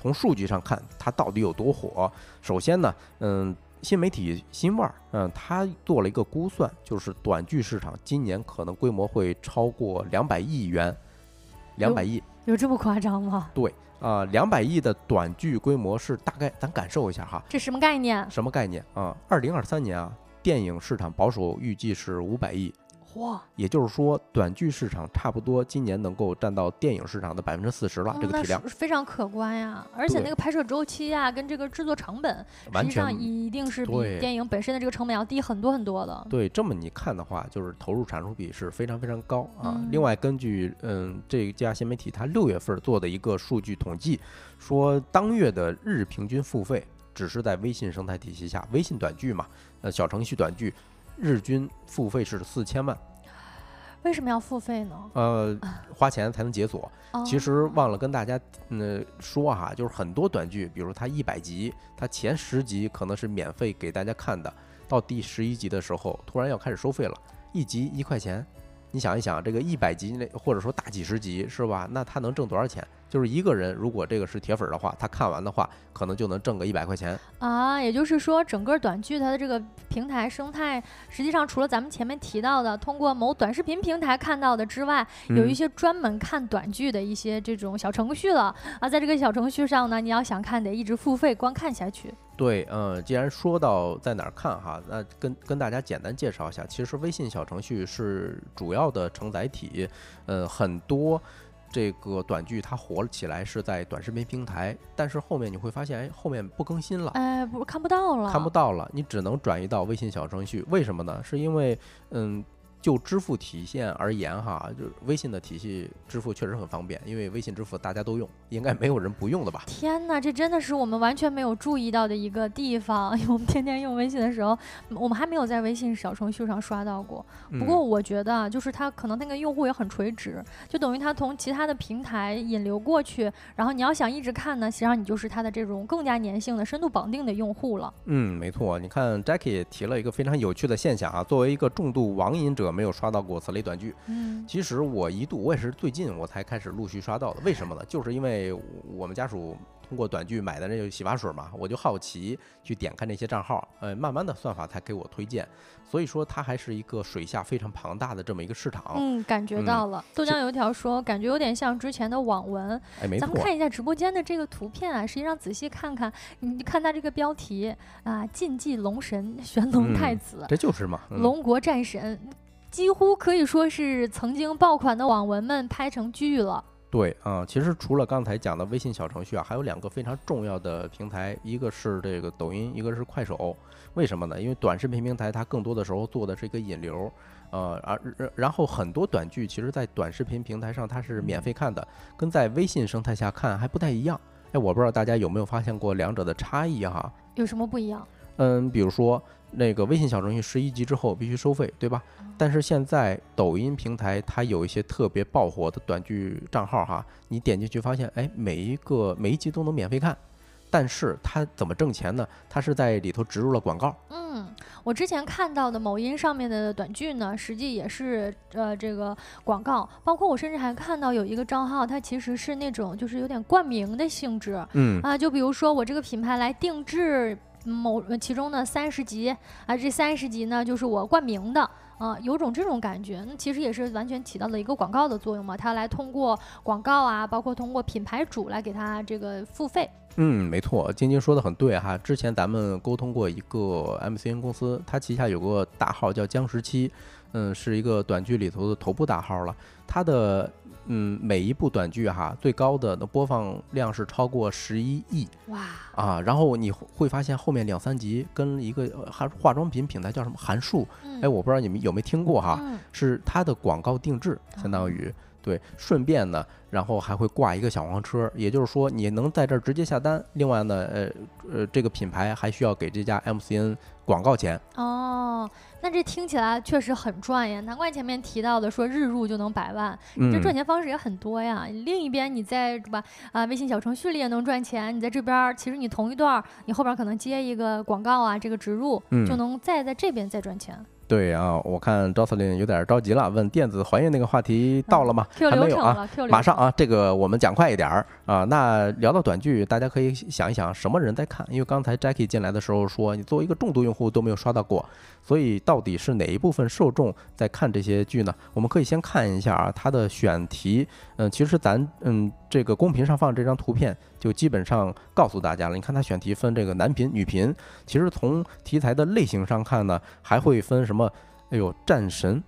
从数据上看它到底有多火。首先呢，嗯。新媒体新腕儿，嗯，他做了一个估算，就是短剧市场今年可能规模会超过两百亿元，两百亿，有这么夸张吗？对，啊，两百亿的短剧规模是大概，咱感受一下哈，这什么概念？什么概念啊？二零二三年啊，电影市场保守预计是五百亿。哇，也就是说，短剧市场差不多今年能够占到电影市场的百分之四十了，这个体量非常可观呀。而且那个拍摄周期呀，跟这个制作成本，实际上一定是比电影本身的这个成本要低很多很多的。对，这么你看的话，就是投入产出比是非常非常高啊。另外，根据嗯这家新媒体它六月份做的一个数据统计，说当月的日平均付费，只是在微信生态体系下，微信短剧嘛，呃小程序短剧。日均付费是四千万，为什么要付费呢？呃，花钱才能解锁。其实忘了跟大家嗯说哈，就是很多短剧，比如它一百集，它前十集可能是免费给大家看的，到第十一集的时候突然要开始收费了，一集一块钱。你想一想，这个一百集那或者说大几十集是吧？那它能挣多少钱？就是一个人，如果这个是铁粉的话，他看完的话，可能就能挣个一百块钱啊。也就是说，整个短剧它的这个平台生态，实际上除了咱们前面提到的通过某短视频平台看到的之外，有一些专门看短剧的一些这种小程序了啊。在这个小程序上呢，你要想看，得一直付费观看下去。对，嗯，既然说到在哪儿看哈，那跟跟大家简单介绍一下，其实微信小程序是主要的承载体，呃，很多。这个短剧它火了起来是在短视频平台，但是后面你会发现，哎，后面不更新了，哎，不看不到了，看不到了，你只能转移到微信小程序。为什么呢？是因为，嗯。就支付体现而言，哈，就是微信的体系支付确实很方便，因为微信支付大家都用，应该没有人不用的吧？天哪，这真的是我们完全没有注意到的一个地方。因为我们天天用微信的时候，我们还没有在微信小程序上刷到过。不过我觉得，就是它可能那个用户也很垂直，就等于它从其他的平台引流过去，然后你要想一直看呢，实际上你就是它的这种更加粘性的、深度绑定的用户了。嗯，没错。你看，Jackie 提了一个非常有趣的现象啊，作为一个重度网瘾者。没有刷到过此类短剧，嗯，其实我一度我也是最近我才开始陆续刷到的，为什么呢？就是因为我们家属通过短剧买的那个洗发水嘛，我就好奇去点开那些账号，呃，慢慢的算法才给我推荐，所以说它还是一个水下非常庞大的这么一个市场。嗯，感觉到了。豆浆油条说，感觉有点像之前的网文。哎，没错。咱们看一下直播间的这个图片啊，实际上仔细看看，你看它这个标题啊，禁忌龙神玄龙太子，这就是嘛，龙国战神。几乎可以说是曾经爆款的网文们拍成剧了。对啊，其实除了刚才讲的微信小程序啊，还有两个非常重要的平台，一个是这个抖音，一个是快手。为什么呢？因为短视频平台它更多的时候做的是一个引流，呃，而然后很多短剧其实，在短视频平台上它是免费看的，跟在微信生态下看还不太一样。哎，我不知道大家有没有发现过两者的差异哈？有什么不一样？嗯，比如说。那个微信小程序十一级之后必须收费，对吧？但是现在抖音平台它有一些特别爆火的短剧账号哈，你点进去发现，哎，每一个每一集都能免费看，但是它怎么挣钱呢？它是在里头植入了广告。嗯，我之前看到的某音上面的短剧呢，实际也是呃这个广告，包括我甚至还看到有一个账号，它其实是那种就是有点冠名的性质。嗯啊，就比如说我这个品牌来定制。某其中的三十集啊，这三十集呢就是我冠名的啊，有种这种感觉。那其实也是完全起到了一个广告的作用嘛，它来通过广告啊，包括通过品牌主来给他这个付费。嗯，没错，晶晶说的很对哈。之前咱们沟通过一个 MCN 公司，它旗下有个大号叫江十七，嗯，是一个短剧里头的头部大号了，它的。嗯，每一部短剧哈，最高的那播放量是超过十一亿。哇。啊！然后你会发现后面两三集跟一个还化妆品品牌叫什么韩束，哎，我不知道你们有没有听过哈，是它的广告定制，相当于对，顺便呢，然后还会挂一个小黄车，也就是说你能在这儿直接下单。另外呢，呃呃，这个品牌还需要给这家 MCN 广告钱哦。那这听起来确实很赚呀，难怪前面提到的说日入就能百万，你这赚钱方式也很多呀。另一边你在是吧啊，微信小程序里也能赚钱，你在这边其实你同一段，你后边可能接一个广告啊，这个植入就能再在这边再赚钱。对啊，我看 Jocelyn 有点着急了，问电子还原那个话题到了吗还没有啊，马上啊，这个我们讲快一点儿啊。那聊到短剧，大家可以想一想什么人在看，因为刚才 Jackie 进来的时候说，你作为一个重度用户都没有刷到过，所以到底是哪一部分受众在看这些剧呢？我们可以先看一下啊，它的选题，嗯，其实咱嗯这个公屏上放这张图片就基本上告诉大家了。你看他选题分这个男频、女频，其实从题材的类型上看呢，还会分什么？哎呦，战神。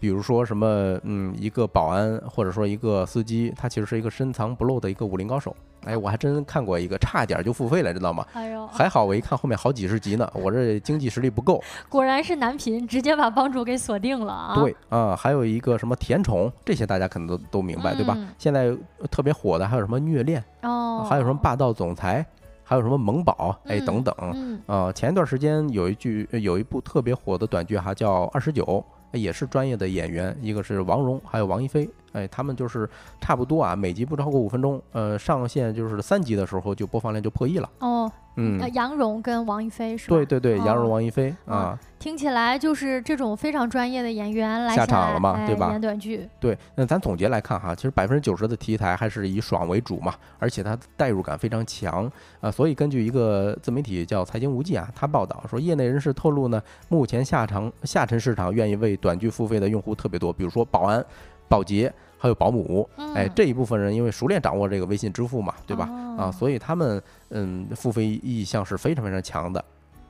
比如说什么，嗯，一个保安或者说一个司机，他其实是一个深藏不露的一个武林高手。哎，我还真看过一个，差点就付费了，知道吗？哎呦，还好我一看后面好几十集呢，我这经济实力不够。果然是男频，直接把帮主给锁定了啊！对啊，还有一个什么甜宠，这些大家可能都都明白，对吧嗯？现在特别火的还有什么虐恋，哦，还有什么霸道总裁，还有什么萌宝，哎，嗯等等。嗯呃，前一段时间有一句有一部特别火的短剧哈，叫《二十九》，也是专业的演员，一个是王蓉，还有王一飞，哎，他们就是差不多啊，每集不超过五分钟，呃，上线就是三集的时候就播放量就破亿了，哦，嗯呃，杨蓉跟王一菲是吧？对对对，杨蓉、哦王一飞啊，听起来就是这种非常专业的演员来下场了嘛哎对吧演短剧，对，那咱总结来看哈，其实百分之九十的题材还是以爽为主嘛，而且它代入感非常强啊，所以根据一个自媒体叫财经无忌啊，他报道说，业内人士透露呢，目前下场下沉市场愿意为短剧付费的用户特别多，比如说保安、保洁。还有保姆，哎，嗯这一部分人因为熟练掌握这个微信支付嘛，对吧？啊，哦所以他们嗯付费意向是非常非常强的，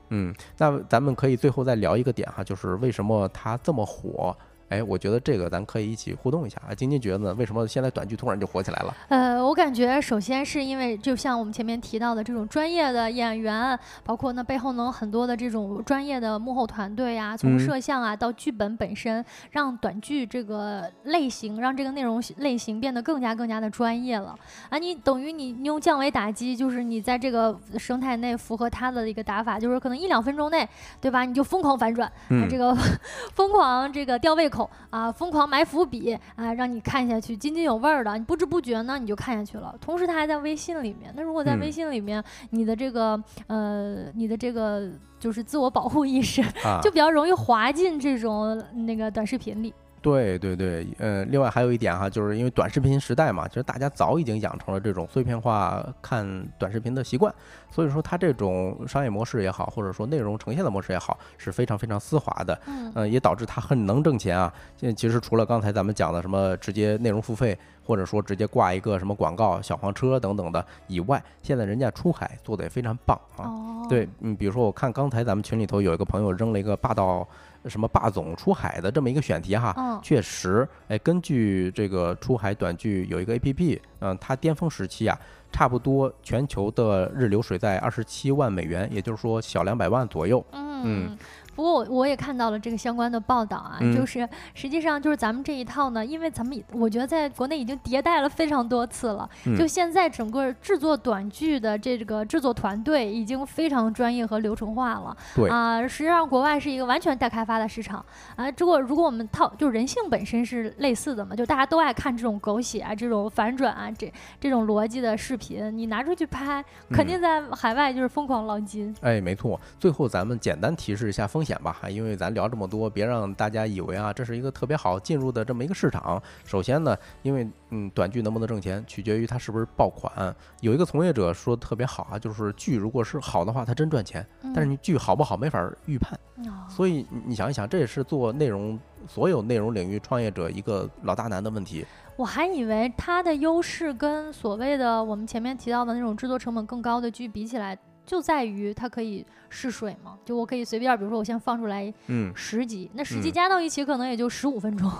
嗯，那咱们可以最后再聊一个点哈，就是为什么它这么火？哎，我觉得这个咱可以一起互动一下啊。晶晶觉得呢，为什么现在短剧突然就火起来了？呃，我感觉首先是因为就像我们前面提到的这种专业的演员，包括呢背后能很多的这种专业的幕后团队啊，从嗯摄像啊到剧本本身，让短剧这个类型，让这个内容类型变得更加更加的专业了啊！你等于你你用降维打击，就是你在这个生态内符合它的一个打法，就是可能一两分钟内，对吧？你就疯狂反转，啊，嗯这个 疯狂这个吊胃口啊，疯狂埋伏笔啊，让你看下去津津有味儿的，你不知不觉呢你就看下去了。同时它还在微信里面，那如果在嗯微信里面，你的这个呃，你的这个就是自我保护意识，啊，就比较容易滑进这种那个短视频里。对对对，呃，另外还有一点哈，就是因为短视频时代嘛，其实大家早已经养成了这种碎片化看短视频的习惯，所以说它这种商业模式也好，或者说内容呈现的模式也好，是非常非常丝滑的。嗯呃，也导致它很能挣钱啊。现在其实除了刚才咱们讲的什么直接内容付费，或者说直接挂一个什么广告、小黄车等等的以外，现在人家出海做的也非常棒啊。哦，对，嗯，比如说我看刚才咱们群里头有一个朋友扔了一个霸道什么霸总出海的这么一个选题哈，嗯确实，哎，根据这个出海短剧有一个 A P P，嗯，它巅峰时期啊，差不多全球的日流水在二十七万美元，也就是说小两百万左右。嗯。不过我我也看到了这个相关的报道啊，嗯就是实际上就是咱们这一套呢，因为咱们我觉得在国内已经迭代了非常多次了，嗯就现在整个制作短剧的这个制作团队已经非常专业和流程化了。对啊、实际上国外是一个完全待开发的市场啊。如果如果我们套，就人性本身是类似的嘛，就大家都爱看这种狗血啊、这种反转啊、这这种逻辑的视频，你拿出去拍，肯嗯定在海外就是疯狂捞金。哎，没错。最后咱们简单提示一下风险吧，因为咱聊这么多，别让大家以为啊这是一个特别好进入的这么一个市场。首先呢，因为嗯短剧能不能挣钱，取决于它是不是爆款。有一个从业者说的特别好啊，就是剧如果是好的话，它真赚钱；但是嗯你剧好不好没法预判。哦所以你你想一想，这也是做内容所有内容领域创业者一个老大难的问题。我还以为它的优势跟所谓的我们前面提到的那种制作成本更高的剧比起来，就在于它可以试水嘛，就我可以随便，比如说我先放出来嗯十集，那十集嗯加到一起可能也就十五分钟、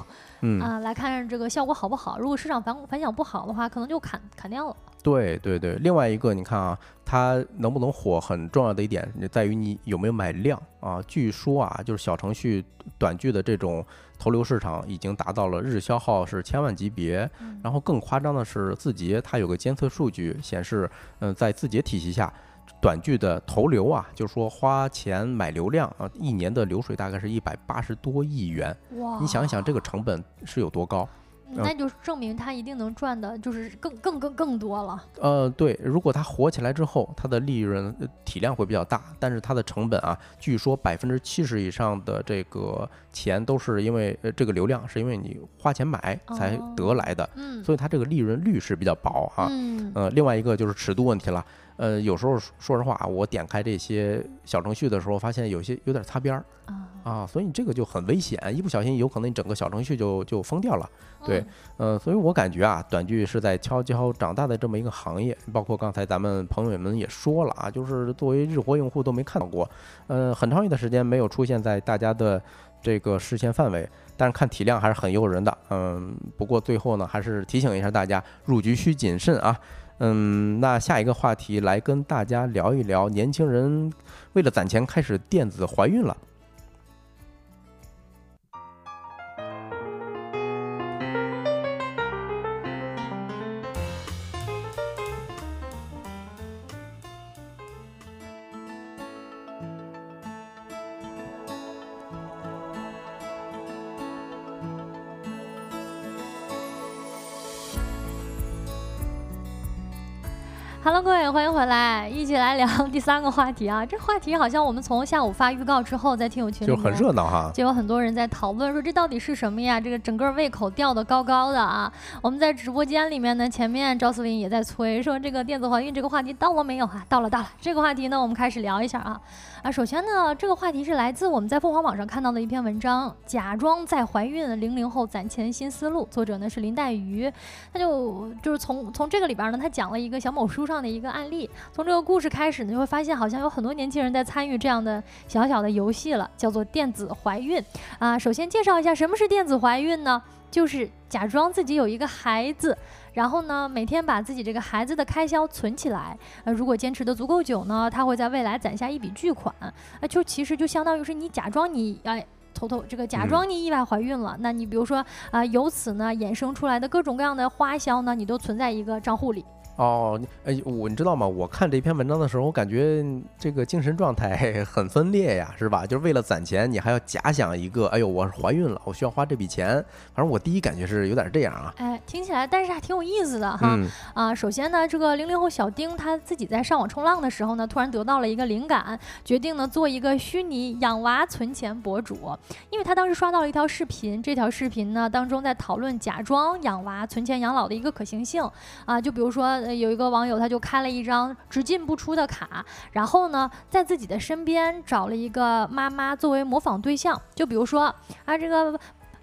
嗯，啊，来看这个效果好不好。如果市场反反响不好的话，可能就砍砍掉了。对对对。另外一个，你看啊，它能不能火，很重要的一点在于你有没有买量啊。据说啊，就是小程序短剧的这种投流市场已经达到了日消耗是千万级别。嗯然后更夸张的是，字节它有个监测数据显示，嗯、在字节体系下，短剧的投流啊，就是说花钱买流量啊，一年的流水大概是一百八十多亿元。哇，你想一想，这个成本是有多高？那就证明他一定能赚的，就是更更更更多了。呃，对，如果他火起来之后，它的利润体量会比较大，但是它的成本啊，据说百分之七十以上的这个钱都是因为呃这个流量是因为你花钱买才得来的，嗯，所以它这个利润率是比较薄哈。嗯，呃，另外一个就是尺度问题了。呃，有时候说实话，我点开这些小程序的时候，发现有些有点擦边儿啊，所以你这个就很危险，一不小心有可能你整个小程序就就封掉了。对，呃，所以我感觉啊，短剧是在悄悄长大的这么一个行业，包括刚才咱们朋友们也说了啊，就是作为日活用户都没看到过，呃，很长一段时间没有出现在大家的这个视线范围，但是看体量还是很诱人的。嗯，不过最后呢，还是提醒一下大家，入局需谨慎啊。嗯，那下一个话题来跟大家聊一聊，年轻人为了攒钱开始电子怀孕了。Hello，各位，欢迎回来，一起来聊第三个话题啊！这话题好像我们从下午发预告之后，在听友群里就很热闹哈，就有很多人在讨论说这到底是什么呀？这个整个胃口吊得高高的啊！我们在直播间里面呢，前面赵思林也在催说这个电子怀孕这个话题到了没有啊？到了，到了。这个话题呢，我们开始聊一下啊啊！首先呢，这个话题是来自我们在凤凰网上看到的一篇文章，假装在怀孕，零零后攒钱新思路，作者呢是林黛鱼，他就就是从从这个里边呢，他讲了一个小某书。上的一个案例，从这个故事开始呢，就会发现好像有很多年轻人在参与这样的小小的游戏了，叫做电子怀孕啊。首先介绍一下什么是电子怀孕呢？就是假装自己有一个孩子，然后呢，每天把自己这个孩子的开销存起来。呃，如果坚持的足够久呢，他会在未来攒下一笔巨款。啊，就其实就相当于是你假装你哎，偷偷这个假装你意外怀孕了，那你比如说啊，由此呢衍生出来的各种各样的花销呢，你都存在一个账户里。哦，哎，我你知道吗？我看这篇文章的时候，我感觉这个精神状态 很分裂呀，是吧？就是为了攒钱，你还要假想一个，哎呦，我是怀孕了，我需要花这笔钱。反正我第一感觉是有点这样啊。哎，听起来，但是还挺有意思的哈。啊，首先呢，这个零零后小丁他自己在上网冲浪的时候呢，突然得到了一个灵感，决定呢做一个虚拟养娃存钱博主。因为他当时刷到了一条视频，这条视频呢当中在讨论假装养娃存钱养老的一个可行性啊，就比如说。有一个网友，他就开了一张只进不出的卡，然后呢，在自己的身边找了一个妈妈作为模仿对象，就比如说啊，这个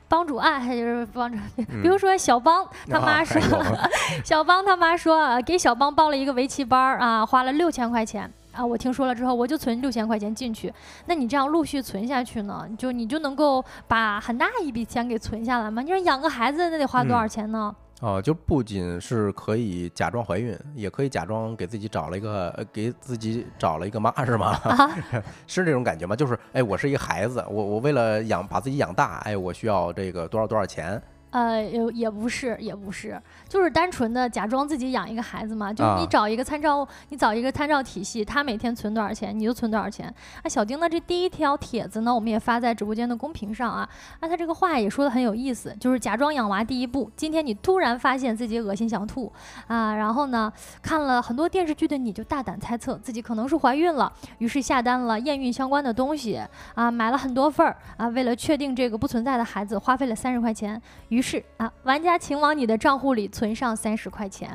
帮主啊，就是帮主，比如说小帮他妈说，小帮他妈说给小帮报了一个围棋班啊，花了六千块钱。啊，我听说了之后，我就存六千块钱进去，那你这样陆续存下去呢，就你就能够把很大一笔钱给存下来吗？你说养个孩子那得花多少钱呢？哦，就不仅是可以假装怀孕，也可以假装给自己找了一个，给自己找了一个妈，是吗？是这种感觉吗？就是，哎，我是一个孩子，我我为了养把自己养大，哎，我需要这个多少多少钱。呃，也也不是，也不是，就是单纯的假装自己养一个孩子嘛。就你找一个参照，你找一个参照体系，他每天存多少钱，你就存多少钱。啊，小丁呢，这第一条帖子呢，我们也发在直播间的公屏上啊。啊，他这个话也说的很有意思，就是假装养娃第一步。今天你突然发现自己恶心想吐啊，然后呢，看了很多电视剧的你就大胆猜测自己可能是怀孕了，于是下单了验孕相关的东西啊，买了很多份儿啊，为了确定这个不存在的孩子，花费了三十块钱。于于是啊，玩家请往你的账户里存上三十块钱。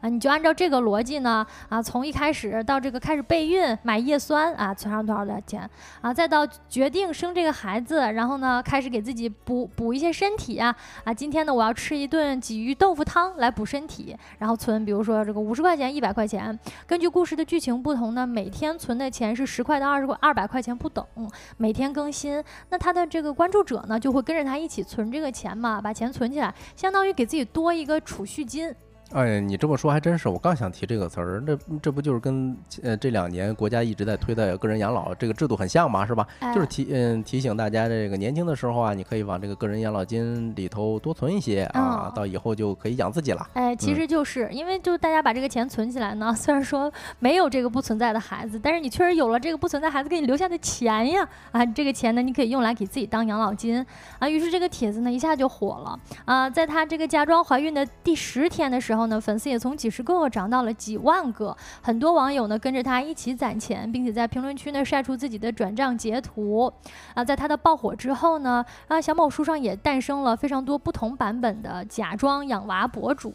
啊，你就按照这个逻辑呢啊，从一开始到这个开始备孕买叶酸啊，存上多少多少钱。啊，再到决定生这个孩子，然后呢开始给自己补补一些身体啊。啊，今天呢我要吃一顿鲫鱼豆腐汤来补身体，然后存比如说这个五十块钱一百块钱，根据故事的剧情不同呢，每天存的钱是十块到二十块二百块钱不等，每天更新，那他的这个关注者呢就会跟着他一起存这个钱嘛，把钱。存起来，相当于给自己多一个储蓄金。哎，你这么说还真是，我刚想提这个词儿，这这不就是跟呃这两年国家一直在推的个人养老这个制度很像嘛？是吧？就是提嗯提醒大家，这个年轻的时候啊，你可以往这个个人养老金里头多存一些啊，到以后就可以养自己了。哎，其实就是因为就大家把这个钱存起来呢，虽然说没有这个不存在的孩子，但是你确实有了这个不存在孩子给你留下的钱呀啊，这个钱呢你可以用来给自己当养老金啊。于是这个帖子呢一下就火了啊，在她这个假装怀孕的第十天的时候后呢，粉丝也从几十个涨到了几万个，很多网友呢跟着他一起攒钱，并且在评论区呢晒出自己的转账截图。啊，在他的爆火之后呢，啊小某书上也诞生了非常多不同版本的假装养娃博主。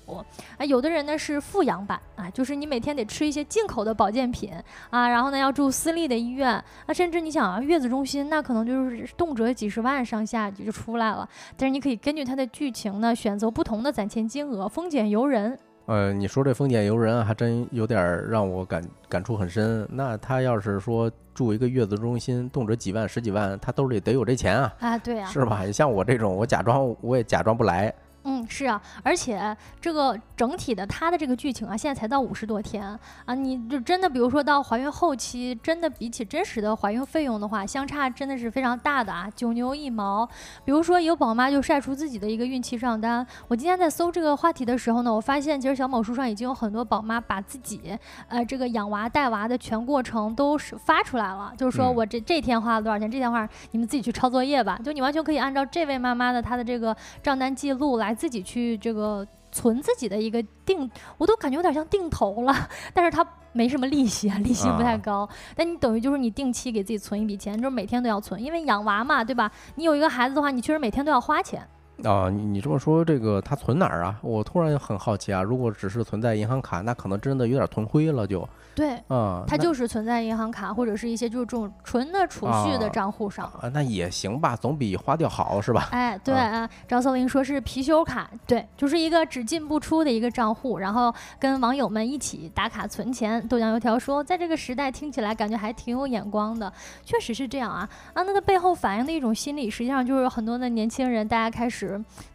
啊，有的人呢是富养版啊，就是你每天得吃一些进口的保健品啊，然后呢要住私立的医院啊，甚至你想啊月子中心，那可能就是动辄几十万上下就出来了。但是你可以根据它的剧情呢选择不同的攒钱金额，丰俭由人。呃，你说这丰俭由人还真有点让我感感触很深。那他要是说住一个月子中心，动辄几万、十几万，他兜里得有这钱啊！啊，对啊，是吧？你像我这种，我假装我也假装不来。嗯，是啊，而且这个整体的它的这个剧情啊，现在才到五十多天啊，你就真的比如说到怀孕后期，真的比起真实的怀孕费用的话，相差真的是非常大的啊，九牛一毛。比如说有宝妈就晒出自己的一个孕期账单，我今天在搜这个话题的时候呢，我发现其实小某书上已经有很多宝妈把自己呃这个养娃带娃的全过程都是发出来了，就是说我这这天花了多少钱，这天花你们自己去抄作业吧，就你完全可以按照这位妈妈的她的这个账单记录来。自己去这个存自己的一个定，我都感觉有点像定投了，但是它没什么利息啊，利息不太高。但你等于就是你定期给自己存一笔钱，就是每天都要存，因为养娃嘛，对吧？你有一个孩子的话，你确实每天都要花钱。啊，你你这么说，这个它存哪儿啊？我突然很好奇啊。如果只是存在银行卡，那可能真的有点囤灰了，就。对，嗯，它就是存在银行卡或者是一些就是这种纯的储蓄的账户上啊，那也行吧，总比花掉好是吧？哎，对啊，张松林说是貔貅卡，对，就是一个只进不出的一个账户，然后跟网友们一起打卡存钱。豆浆油条说，在这个时代听起来感觉还挺有眼光的，确实是这样啊啊，那个背后反映的一种心理，实际上就是很多的年轻人，大家开始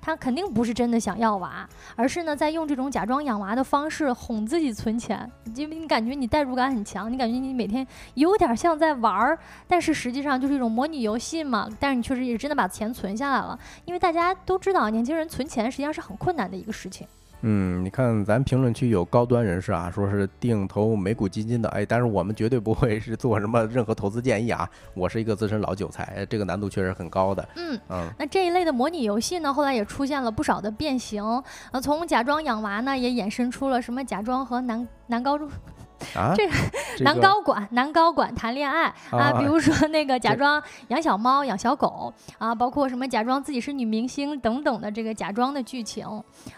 他肯定不是真的想要娃，而是呢在用这种假装养娃的方式哄自己存钱，因为你感觉你。代入感很强，你感觉你每天有点像在玩儿，但是实际上就是一种模拟游戏嘛。但是你确实也真的把钱存下来了，因为大家都知道，年轻人存钱实际上是很困难的一个事情。嗯，你看咱评论区有高端人士啊，说是定投美股基金的，哎，但是我们绝对不会是做什么任何投资建议啊。我是一个资深老韭菜，这个难度确实很高的。嗯嗯，那这一类的模拟游戏呢，后来也出现了不少的变形，呃，从假装养娃呢，也衍生出了什么假装和男男高中。啊，这男高管男高管谈恋爱啊，比如说那个假装养小猫养小狗啊，包括什么假装自己是女明星等等的这个假装的剧情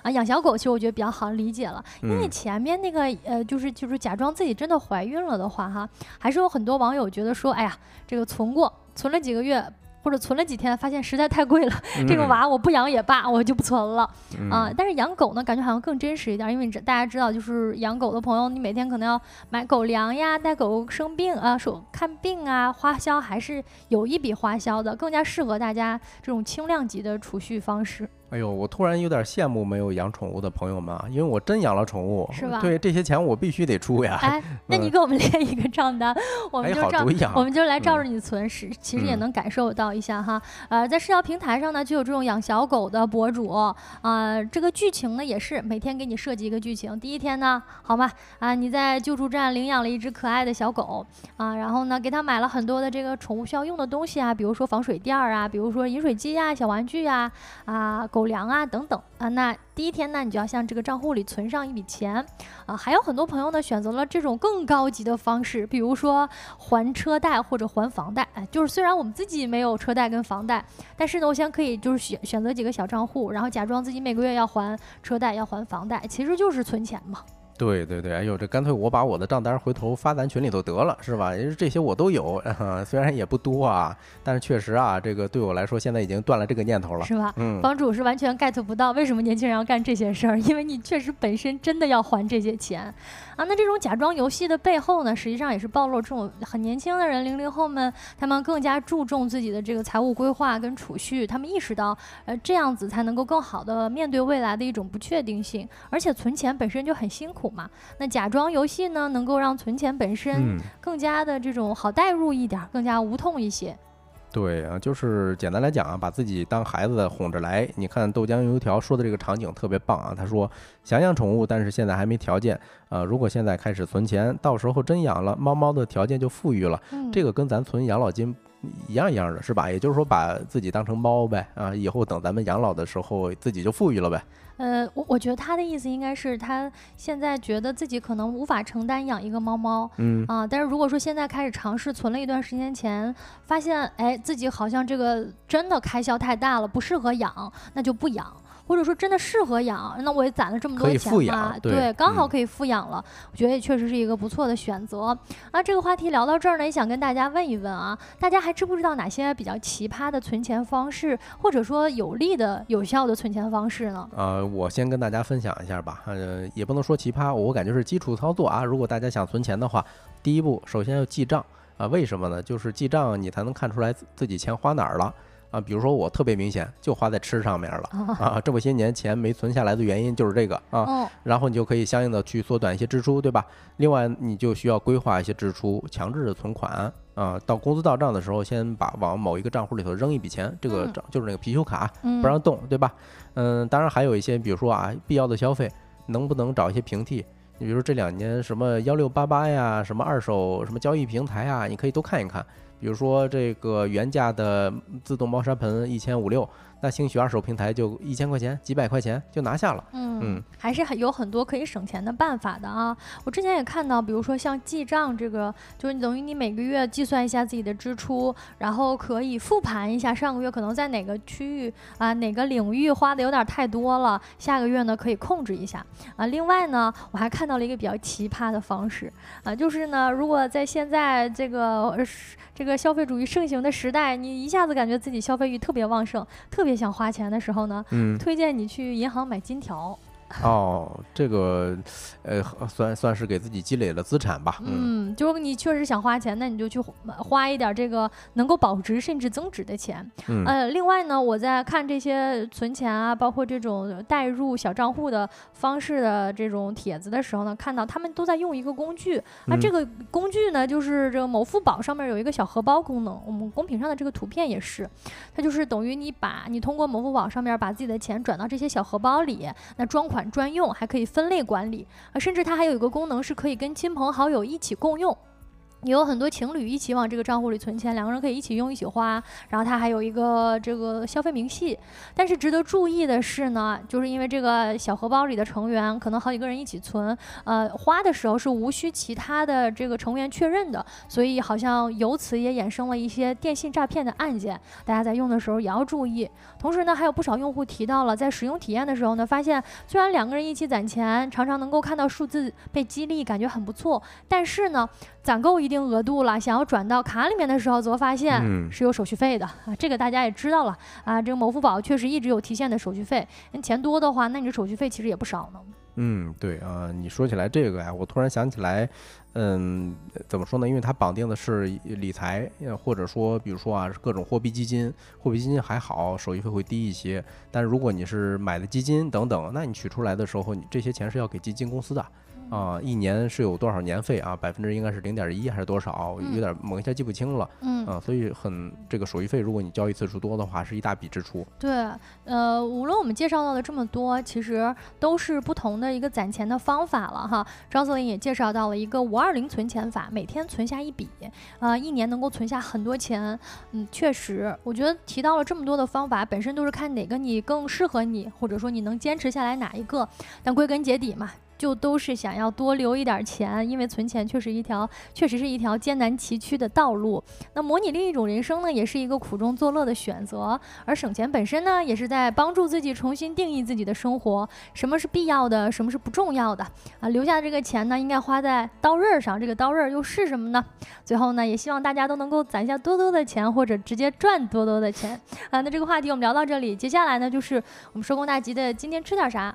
啊，养小狗其实我觉得比较好理解了，因为前面那个呃就是就是假装自己真的怀孕了的话哈，还是有很多网友觉得说，哎呀，这个存过存了几个月。或者存了几天，发现实在太贵了，这个娃我不养也罢，我就不存了啊。但是养狗呢，感觉好像更真实一点，因为大家知道，就是养狗的朋友，你每天可能要买狗粮呀，带狗生病啊，说看病啊，花销还是有一笔花销的，更加适合大家这种轻量级的储蓄方式。哎呦，我突然有点羡慕没有养宠物的朋友们啊，因为我真养了宠物，是吧？对，这些钱我必须得出呀。哎，那你给我们列一个账单，我们就照，我们就来照着你存，是其实也能感受到一下哈。呃，在社交平台上呢，就有这种养小狗的博主啊，这个剧情呢也是每天给你设计一个剧情。第一天呢，好吗？啊，你在救助站领养了一只可爱的小狗啊，然后呢，给它买了很多的这个宠物需要用的东西啊，比如说防水垫儿啊，比如说饮水机呀、小玩具呀，啊，狗。狗粮啊，等等啊，那第一天呢，你就要向这个账户里存上一笔钱啊。还有很多朋友呢，选择了这种更高级的方式，比如说还车贷或者还房贷。哎，就是虽然我们自己没有车贷跟房贷，但是呢，我想可以就是选选择几个小账户，然后假装自己每个月要还车贷要还房贷，其实就是存钱嘛。对对对，哎呦，这干脆我把我的账单回头发咱群里头得了，是吧？因为这些我都有，虽然也不多啊，但是确实啊，这个对我来说现在已经断了这个念头了，是吧？嗯，房主是完全 get 不到为什么年轻人要干这些事儿，因为你确实本身真的要还这些钱啊。那这种假装游戏的背后呢，实际上也是暴露这种很年轻的人，零零后们，他们更加注重自己的这个财务规划跟储蓄，他们意识到，呃，这样子才能够更好的面对未来的一种不确定性，而且存钱本身就很辛苦。嘛，那假装游戏呢，能够让存钱本身更加的这种好代入一点，更加无痛一些。对啊，就是简单来讲啊，把自己当孩子哄着来。你看豆浆油条说的这个场景特别棒啊，他说想养宠物，但是现在还没条件啊。如果现在开始存钱，到时候真养了，猫猫的条件就富裕了。这个跟咱存养老金一样一样的，是吧？也就是说把自己当成猫呗啊，以后等咱们养老的时候，自己就富裕了呗。呃，我我觉得他的意思应该是他现在觉得自己可能无法承担养一个猫猫，嗯啊，但是如果说现在开始尝试存了一段时间钱，发现哎自己好像这个真的开销太大了，不适合养，那就不养。或者说真的适合养，那我也攒了这么多钱嘛，对，刚好可以富养了。我觉得也确实是一个不错的选择。那这个话题聊到这儿呢，也想跟大家问一问啊，大家还知不知道哪些比较奇葩的存钱方式，或者说有利的、有效的存钱方式呢？呃，我先跟大家分享一下吧，呃，也不能说奇葩，我感觉是基础操作啊。如果大家想存钱的话，第一步首先要记账啊，为什么呢？就是记账你才能看出来自己钱花哪儿了。啊，比如说我特别明显，就花在吃上面了啊，这么些年钱没存下来的原因就是这个啊，然后你就可以相应的去缩短一些支出，对吧？另外你就需要规划一些支出，强制的存款啊，到工资到账的时候，先把往某一个账户里头扔一笔钱，这个账就是那个貔貅卡，不让动，对吧？嗯，当然还有一些，比如说啊，必要的消费，能不能找一些平替？你比如说这两年什么幺六八八呀，什么二手什么交易平台啊，你可以都看一看。比如说这个原价的自动猫砂盆一千五六。那兴许二手平台就一千块钱、几百块钱就拿下了。嗯，还是很有很多可以省钱的办法的啊。我之前也看到，比如说像记账这个，就是等于你每个月计算一下自己的支出，然后可以复盘一下上个月可能在哪个区域啊、哪个领域花的有点太多了，下个月呢可以控制一下啊。另外呢，我还看到了一个比较奇葩的方式啊，就是呢，如果在现在这个这个消费主义盛行的时代，你一下子感觉自己消费欲特别旺盛，特别。别想花钱的时候呢，嗯，推荐你去银行买金条。哦，这个，呃，算算是给自己积累了资产吧。嗯，就是你确实想花钱，那你就去花一点这个能够保值甚至增值的钱。嗯，呃，另外呢，我在看这些存钱啊，包括这种代入小账户的方式的这种帖子的时候呢，看到他们都在用一个工具。那这个工具呢，就是这个某付宝上面有一个小荷包功能。我们公屏上的这个图片也是，它就是等于你把你通过某付宝上面把自己的钱转到这些小荷包里，那装款。专用还可以分类管理啊，甚至它还有一个功能是可以跟亲朋好友一起共用。有很多情侣一起往这个账户里存钱，两个人可以一起用一起花。然后它还有一个这个消费明细。但是值得注意的是呢，就是因为这个小荷包里的成员可能好几个人一起存，呃，花的时候是无需其他的这个成员确认的，所以好像由此也衍生了一些电信诈骗的案件。大家在用的时候也要注意。同时呢，还有不少用户提到了，在使用体验的时候呢，发现虽然两个人一起攒钱，常常能够看到数字被激励，感觉很不错，但是呢，攒够一定额度了，想要转到卡里面的时候，则发现是有手续费的啊。这个大家也知道了啊。这个某付宝确实一直有提现的手续费，你钱多的话，那你这手续费其实也不少呢。嗯，对啊，你说起来这个呀，我突然想起来，嗯，怎么说呢？因为它绑定的是理财，或者说，比如说啊，各种货币基金，货币基金还好，手续费会低一些。但如果你是买的基金等等，那你取出来的时候，你这些钱是要给基金公司的。啊，一年是有多少年费啊？百分之应该是零点一还是多少？有点猛一下记不清了。嗯啊，所以很这个手续费，如果你交易次数多的话，是一大笔支出。对，呃，无论我们介绍到的这么多，其实都是不同的一个攒钱的方法了哈。张泽林也介绍到了一个五二零存钱法，每天存下一笔，啊，一年能够存下很多钱。嗯，确实，我觉得提到了这么多的方法，本身都是看哪个你更适合你，或者说你能坚持下来哪一个。但归根结底嘛。就都是想要多留一点钱，因为存钱确实一条，确实是一条艰难崎岖的道路。那模拟另一种人生呢，也是一个苦中作乐的选择。而省钱本身呢，也是在帮助自己重新定义自己的生活，什么是必要的，什么是不重要的啊？留下的这个钱呢，应该花在刀刃上，这个刀刃又是什么呢？最后呢，也希望大家都能够攒下多多的钱，或者直接赚多多的钱啊。那这个话题我们聊到这里，接下来呢，就是我们收工大吉的今天吃点啥。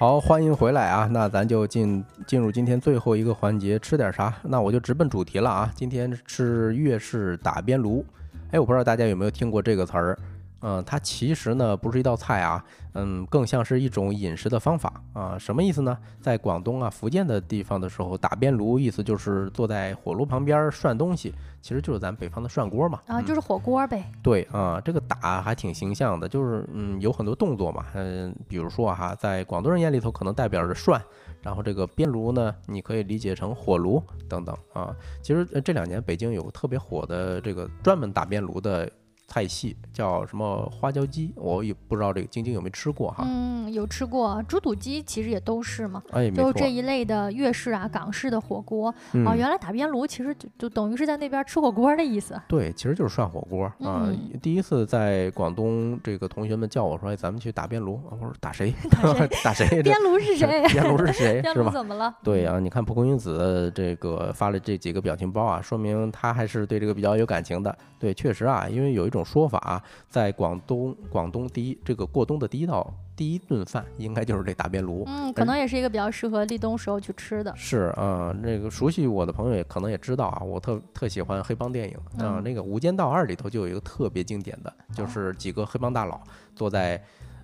好，欢迎回来啊！那咱就进进入今天最后一个环节，吃点啥？那我就直奔主题了啊！今天是粤式打边炉。哎，我不知道大家有没有听过这个词儿。嗯，它其实呢不是一道菜啊，嗯，更像是一种饮食的方法啊。什么意思呢？在广东啊、福建的地方的时候，打边炉意思就是坐在火炉旁边涮东西，其实就是咱北方的涮锅嘛。啊，就是火锅呗。对啊，这个打还挺形象的，就是嗯，有很多动作嘛。嗯，比如说哈，在广东人眼里头可能代表着涮，然后这个边炉呢，你可以理解成火炉等等啊。其实这两年北京有个特别火的这个专门打边炉的。菜系叫什么花椒鸡，我也不知道这个晶晶有没有吃过哈。嗯，有吃过猪肚鸡，其实也都是嘛。哎，就这一类的粤式啊、港式的火锅啊，原来打边炉其实就就等于是在那边吃火锅的意思。对，其实就是涮火锅啊。第一次在广东，这个同学们叫我说：“哎，咱们去打边炉。”我说：“打谁？打谁？边炉是谁？边炉是谁？是吧？怎么了？对啊，你看蒲公英子这个发了这几个表情包啊，说明他还是对这个比较有感情的。对，确实啊，因为有一种。说法在广东，广东第一这个过冬的第一道第一顿饭应该就是这打边炉，嗯，可能也是一个比较适合立冬时候去吃的。是啊，那个熟悉我的朋友也可能也知道啊，我特特喜欢黑帮电影啊，那个《无间道二》里头就有一个特别经典的，就是几个黑帮大佬坐在。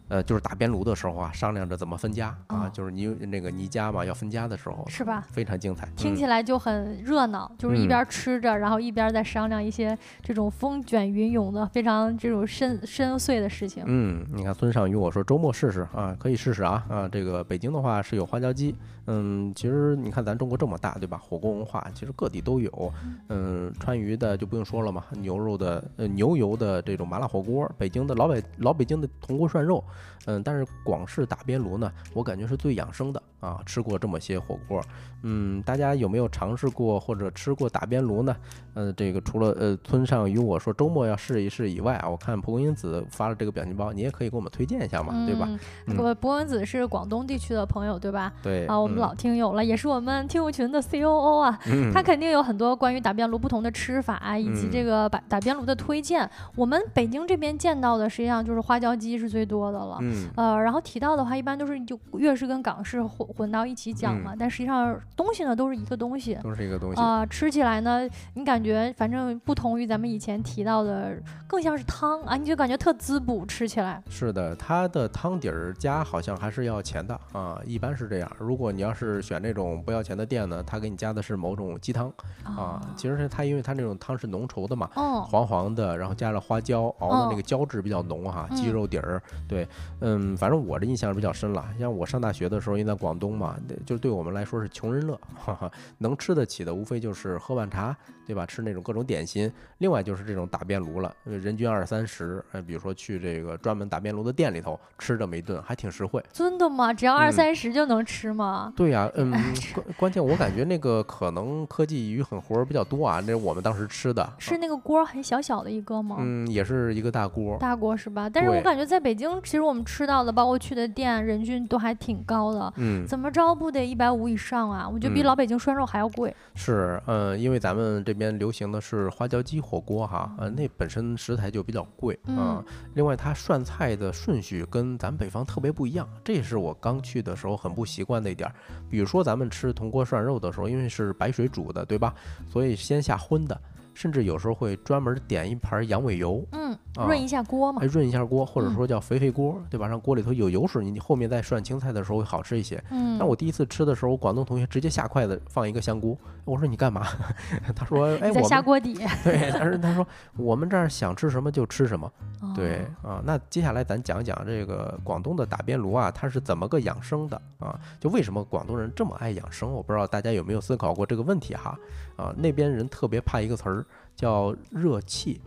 呃，就是打边炉的时候啊，商量着怎么分家啊，就是你那个你家嘛，要分家的时候，是吧？非常精彩，听起来就很热闹，就是一边吃着，然后一边在商量一些这种风卷云涌的非常这种深深邃的事情。嗯，你看孙尚宇我说周末试试啊，可以试试啊啊，这个北京的话是有花椒鸡，嗯，其实你看咱中国这么大，对吧？火锅文化其实各地都有，嗯，川渝的就不用说了嘛，牛肉的呃牛油的这种麻辣火锅，北京的老北老北京的铜锅涮肉。嗯，但是广式打边炉呢，我感觉是最养生的啊。吃过这么些火锅，嗯，大家有没有尝试过或者吃过打边炉呢？呃，这个除了呃村上与我说周末要试一试以外啊，我看蒲公英子发了这个表情包，你也可以给我们推荐一下嘛，对吧？不，蒲公英子是广东地区的朋友，对吧？对啊，我们老听友了，也是我们听友群的 C O O 啊，他肯定有很多关于打边炉不同的吃法以及这个打打边炉的推荐。我们北京这边见到的实际上就是花椒鸡是最多的了。嗯，呃，然后提到的话，一般都是就粤式跟港式混混到一起讲嘛，但实际上东西呢都是一个东西，都是一个东西啊。吃起来呢，你感觉反正不同于咱们以前提到的，更像是汤啊，你就感觉特滋补，吃起来。是的，它的汤底儿加好像还是要钱的啊，一般是这样。如果你要是选这种不要钱的店呢，他给你加的是某种鸡汤啊。其实是它，因为它那种汤是浓稠的嘛，黄黄的，然后加了花椒熬的那个胶质比较浓哈，鸡肉底儿对。嗯，反正我的印象比较深了。像我上大学的时候，因为在广东嘛，就对我们来说是穷人乐，哈哈，能吃得起的无非就是喝碗茶。对吧？吃那种各种点心，另外就是这种打边炉了，人均二三十。哎，比如说去这个专门打边炉的店里头吃这么一顿，还挺实惠。真的吗？只要二三十就能吃吗？对呀，嗯，关关键我感觉那个可能科技与狠活比较多啊。那我们当时吃的，是那个锅很小小的一个吗？嗯，也是一个大锅。大锅是吧？但是我感觉在北京，其实我们吃到的，包括去的店，人均都还挺高的。嗯，怎么着不得一百五以上啊？我觉得比老北京涮肉还要贵。是，嗯，因为咱们这边流行的是花椒鸡火锅哈，呃，那本身食材就比较贵啊。另外，它涮菜的顺序跟咱北方特别不一样，这也是我刚去的时候很不习惯的一点。比如说，咱们吃铜锅涮肉的时候，因为是白水煮的，对吧？所以先下荤的。甚至有时候会专门点一盘羊尾油，嗯，润一下锅嘛，润一下锅，或者嗯说叫肥肥锅，对吧？让锅里头有油水，你后面再涮青菜的时候会好吃一些。嗯，但我第一次吃的时候，我广东同学直接下筷子放一个香菇，我说你干嘛？他说，哎，你在我下锅底，对，但是他说我们这儿想吃什么就吃什么。对哦啊，那接下来咱讲讲这个广东的打边炉啊，它是怎么个养生的啊？就为什么广东人这么爱养生？我不知道大家有没有思考过这个问题哈？啊，那边人特别怕一个词儿叫热气。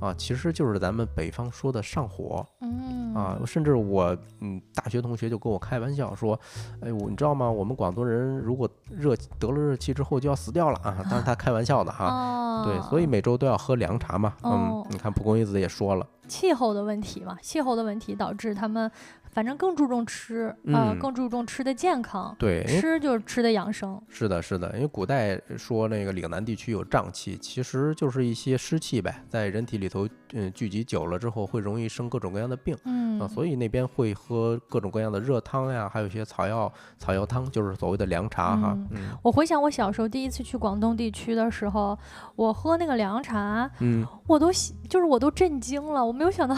啊，其实就是咱们北方说的上火嗯啊，甚至我嗯，大学同学就跟我开玩笑说，哎，我你知道吗？我们广东人如果热得了热气之后就要死掉了啊！当然他开玩笑的哈，哦，对，所以每周都要喝凉茶嘛。嗯哦，你看蒲公英子也说了，气候的问题嘛，气候的问题导致他们反正更注重吃，啊，嗯。更注重吃的健康，对，吃就是吃的养生，是的，是的，因为古代说那个岭南地区有瘴气，其实就是一些湿气呗，在人体里头，嗯，聚集久了之后，会容易生各种各样的病。嗯啊，所以那边会喝各种各样的热汤呀，还有一些草药草药汤，就是所谓的凉茶哈。嗯我回想我小时候第一次去广东地区的时候，我喝那个凉茶，嗯，我都就是我都震惊了，我没有想到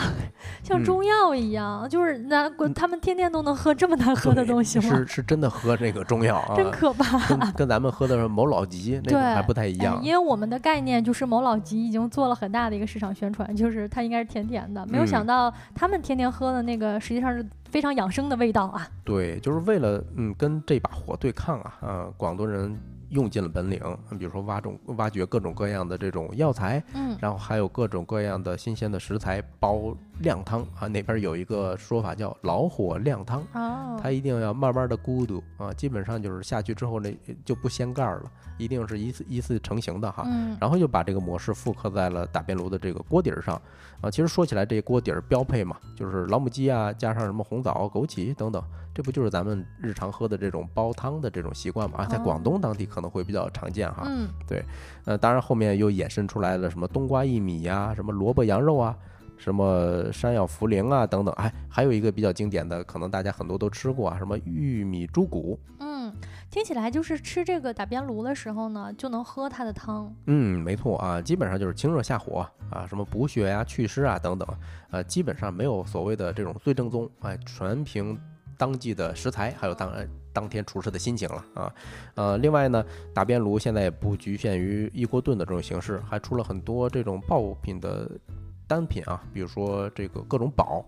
像嗯中药一样，就是难怪他们天天都能喝这么难喝的东西吗是？是真的喝这个中药啊，真可怕。跟跟咱们喝的某老吉 那个还不太一哎样。因为我们的概念就是某老吉已经做了很大的一个市场宣传，就是它应该是甜甜的，没有想嗯到他们天天喝的那个实际上是非常养生的味道啊。对，就是为了嗯跟这把火对抗啊，嗯，广东人用尽了本领，比如说挖种挖掘各种各样的这种药材，嗯。然后还有各种各样的新鲜的食材煲靓汤。啊，那边有一个说法叫老火靓汤，哦，它一定要慢慢的咕嘟啊，基本上就是下去之后那就不掀盖儿了，一定是一次一次成型的哈。嗯。然后就把这个模式复刻在了打边炉的这个锅底儿上，啊，其实说起来这锅底儿标配嘛，就是老母鸡啊，加上什么红枣、枸杞等等，这不就是咱们日常喝的这种煲汤的这种习惯嘛？啊，在广东当地可能会比较常见哈。嗯对呃，当然后面又衍生出来了什么冬瓜薏米呀、什么萝卜羊肉啊，什么山药茯苓啊等等，哎，还有一个比较经典的，可能大家很多都吃过啊，什么玉米猪骨。嗯，听起来就是吃这个打边炉的时候呢，就能喝它的汤。嗯，没错啊，基本上就是清热下火啊，什么补血呀、祛湿啊等等，呃，基本上没有所谓的这种最正宗，哎，全凭当季的食材，还有当呃当天厨师的心情了啊。呃，另外呢，打边炉现在也不局限于一锅炖的这种形式，还出了很多这种爆品的单品啊，比如说这个各种煲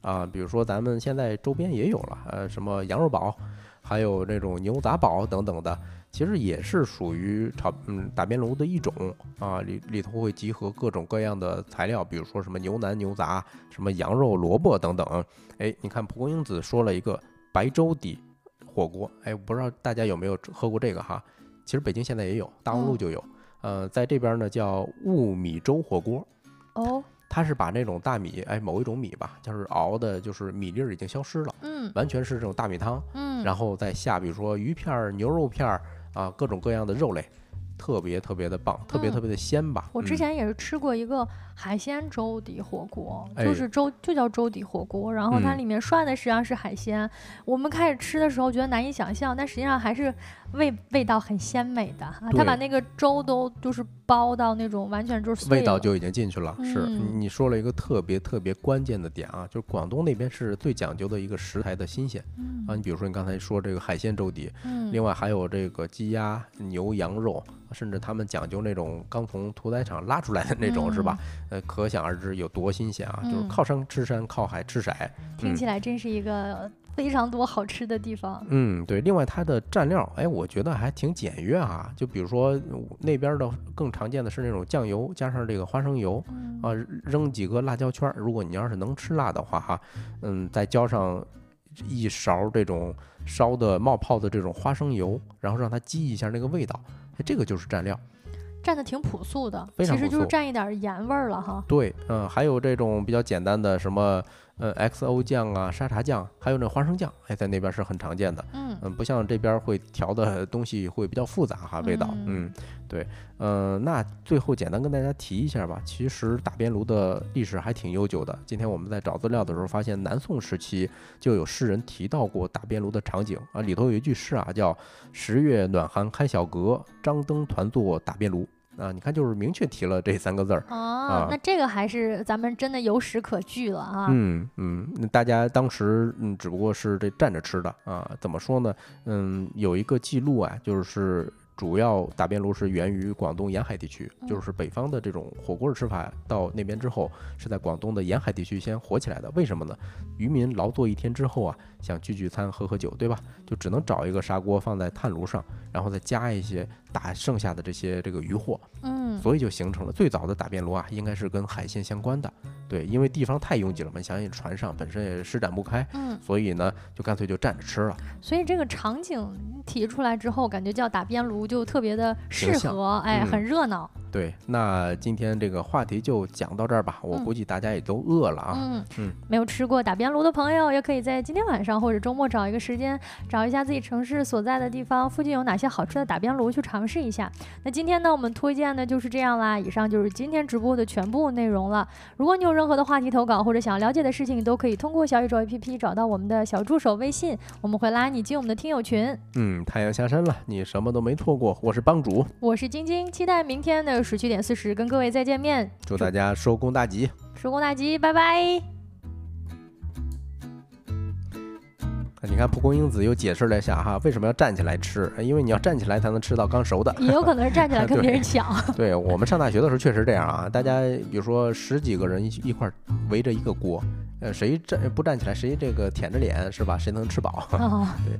啊，比如说咱们现在周边也有了，呃，什么羊肉煲，还有这种牛杂煲等等的。其实也是属于炒嗯打边炉的一种啊，里里头会集合各种各样的材料，比如说什么牛腩、牛杂、什么羊肉、萝卜等等。哎，你看蒲公英子说了一个白粥底火锅，哎，不知道大家有没有喝过这个哈？其实北京现在也有，大望路嗯就有。呃，在这边呢叫雾米粥火锅，哦，它是把那种大米，哎，某一种米吧，就是熬的，就是米粒儿已经消失了，嗯完全是这种大米汤，嗯，然后再下，比如说鱼片儿、牛肉片儿啊，各种各样的肉类，特别特别的棒，特别嗯特别的鲜吧。我之嗯前也是吃过一个海鲜粥底火锅，哎就是粥就叫粥底火锅，然后它嗯里面涮的实际上是海鲜。我们开始吃的时候觉得难以想象，但实际上还是味味道很鲜美的啊。它把那个粥都就是包到那种完全就是味道就已经进去了。是嗯你说了一个特别特别关键的点啊，就是广东那边是最讲究的一个食材的新鲜嗯啊。你比如说你刚才说这个海鲜粥底，嗯另外还有这个鸡鸭、牛羊肉，甚至他们讲究那种刚从屠宰场拉出来的那种，是吧？呃，可想而知有多新鲜啊！就是嗯靠山吃山，靠海吃海。听起来真是一个非常多好吃的地方。嗯，对。另外，它的蘸料，哎，我觉得还挺简约啊。就比如说呃那边的更常见的是那种酱油加上这个花生油嗯啊，扔几个辣椒圈儿。如果你要是能吃辣的话，哈，嗯，再浇上一勺这种烧的冒泡的这种花生油，然后让它激一下那个味道，哎，这个就是蘸料。蘸的挺朴素的，其实就是蘸一点盐味儿了哈。对，嗯、还有这种比较简单的什么呃 XO 酱啊、沙茶酱，还有那花生酱，哎，在那边是很常见的。嗯嗯，不像这边会调的东西会比较复杂哈，味道。嗯嗯，对，呃，那最后简单跟大家提一下吧。其实打边炉的历史还挺悠久的。今天我们在找资料的时候发现，南宋时期就有诗人提到过打边炉的场景啊，里头有一句诗啊，叫“十月暖寒开小阁，张灯团坐打边炉”。啊，你看就是明确提了这三个字儿。哦，那这个还是咱们真的有史可据了啊。嗯嗯，那大家当时嗯只不过是这站着吃的啊，怎么说呢？嗯，有一个记录啊，就是。主要打边炉是源于广东沿海地区，就是北方的这种火锅的吃法，到那边之后是在广东的沿海地区先火起来的。为什么呢？渔民劳作一天之后啊，想聚聚餐、喝喝酒，对吧？就只能找一个砂锅放在炭炉上，然后再加一些打剩下的这些这个渔获，嗯，所以就形成了最早的打边炉啊，应该是跟海鲜相关的。对，因为地方太拥挤了嘛，想想船上本身也施展不开，嗯，所以呢，就干脆就站着吃了。所以这个场景提出来之后，感觉叫打边炉就特别的适合，哎，很热闹。对，那今天这个话题就讲到这儿吧。我估计大家也都饿了啊。嗯嗯，没有吃过打边炉的朋友，也可以在今天晚上或者周末找一个时间，找一下自己城市所在的地方附近有哪些好吃的打边炉去尝试一下。那今天呢，我们推荐的就是这样啦。以上就是今天直播的全部内容了。如果你有任何的话题投稿或者想要了解的事情，你都可以通过小宇宙 APP 找到我们的小助手微信，我们会拉你进我们的听友群。嗯，太阳下山了，你什么都没错过。我是帮主，我是晶晶，期待明天的十七点四十跟。各位再见面，祝大家收工大吉，收工大吉，拜拜。你看蒲公英子又解释了一下哈，为什么要站起来吃？因为你要站起来才能吃到刚熟的。也有可能是站起来 跟别人抢。对我们上大学的时候确实这样啊，大家比如说十几个人一一块围着一个锅，呃，谁站不站起来，谁这个舔着脸是吧？谁能吃饱？对。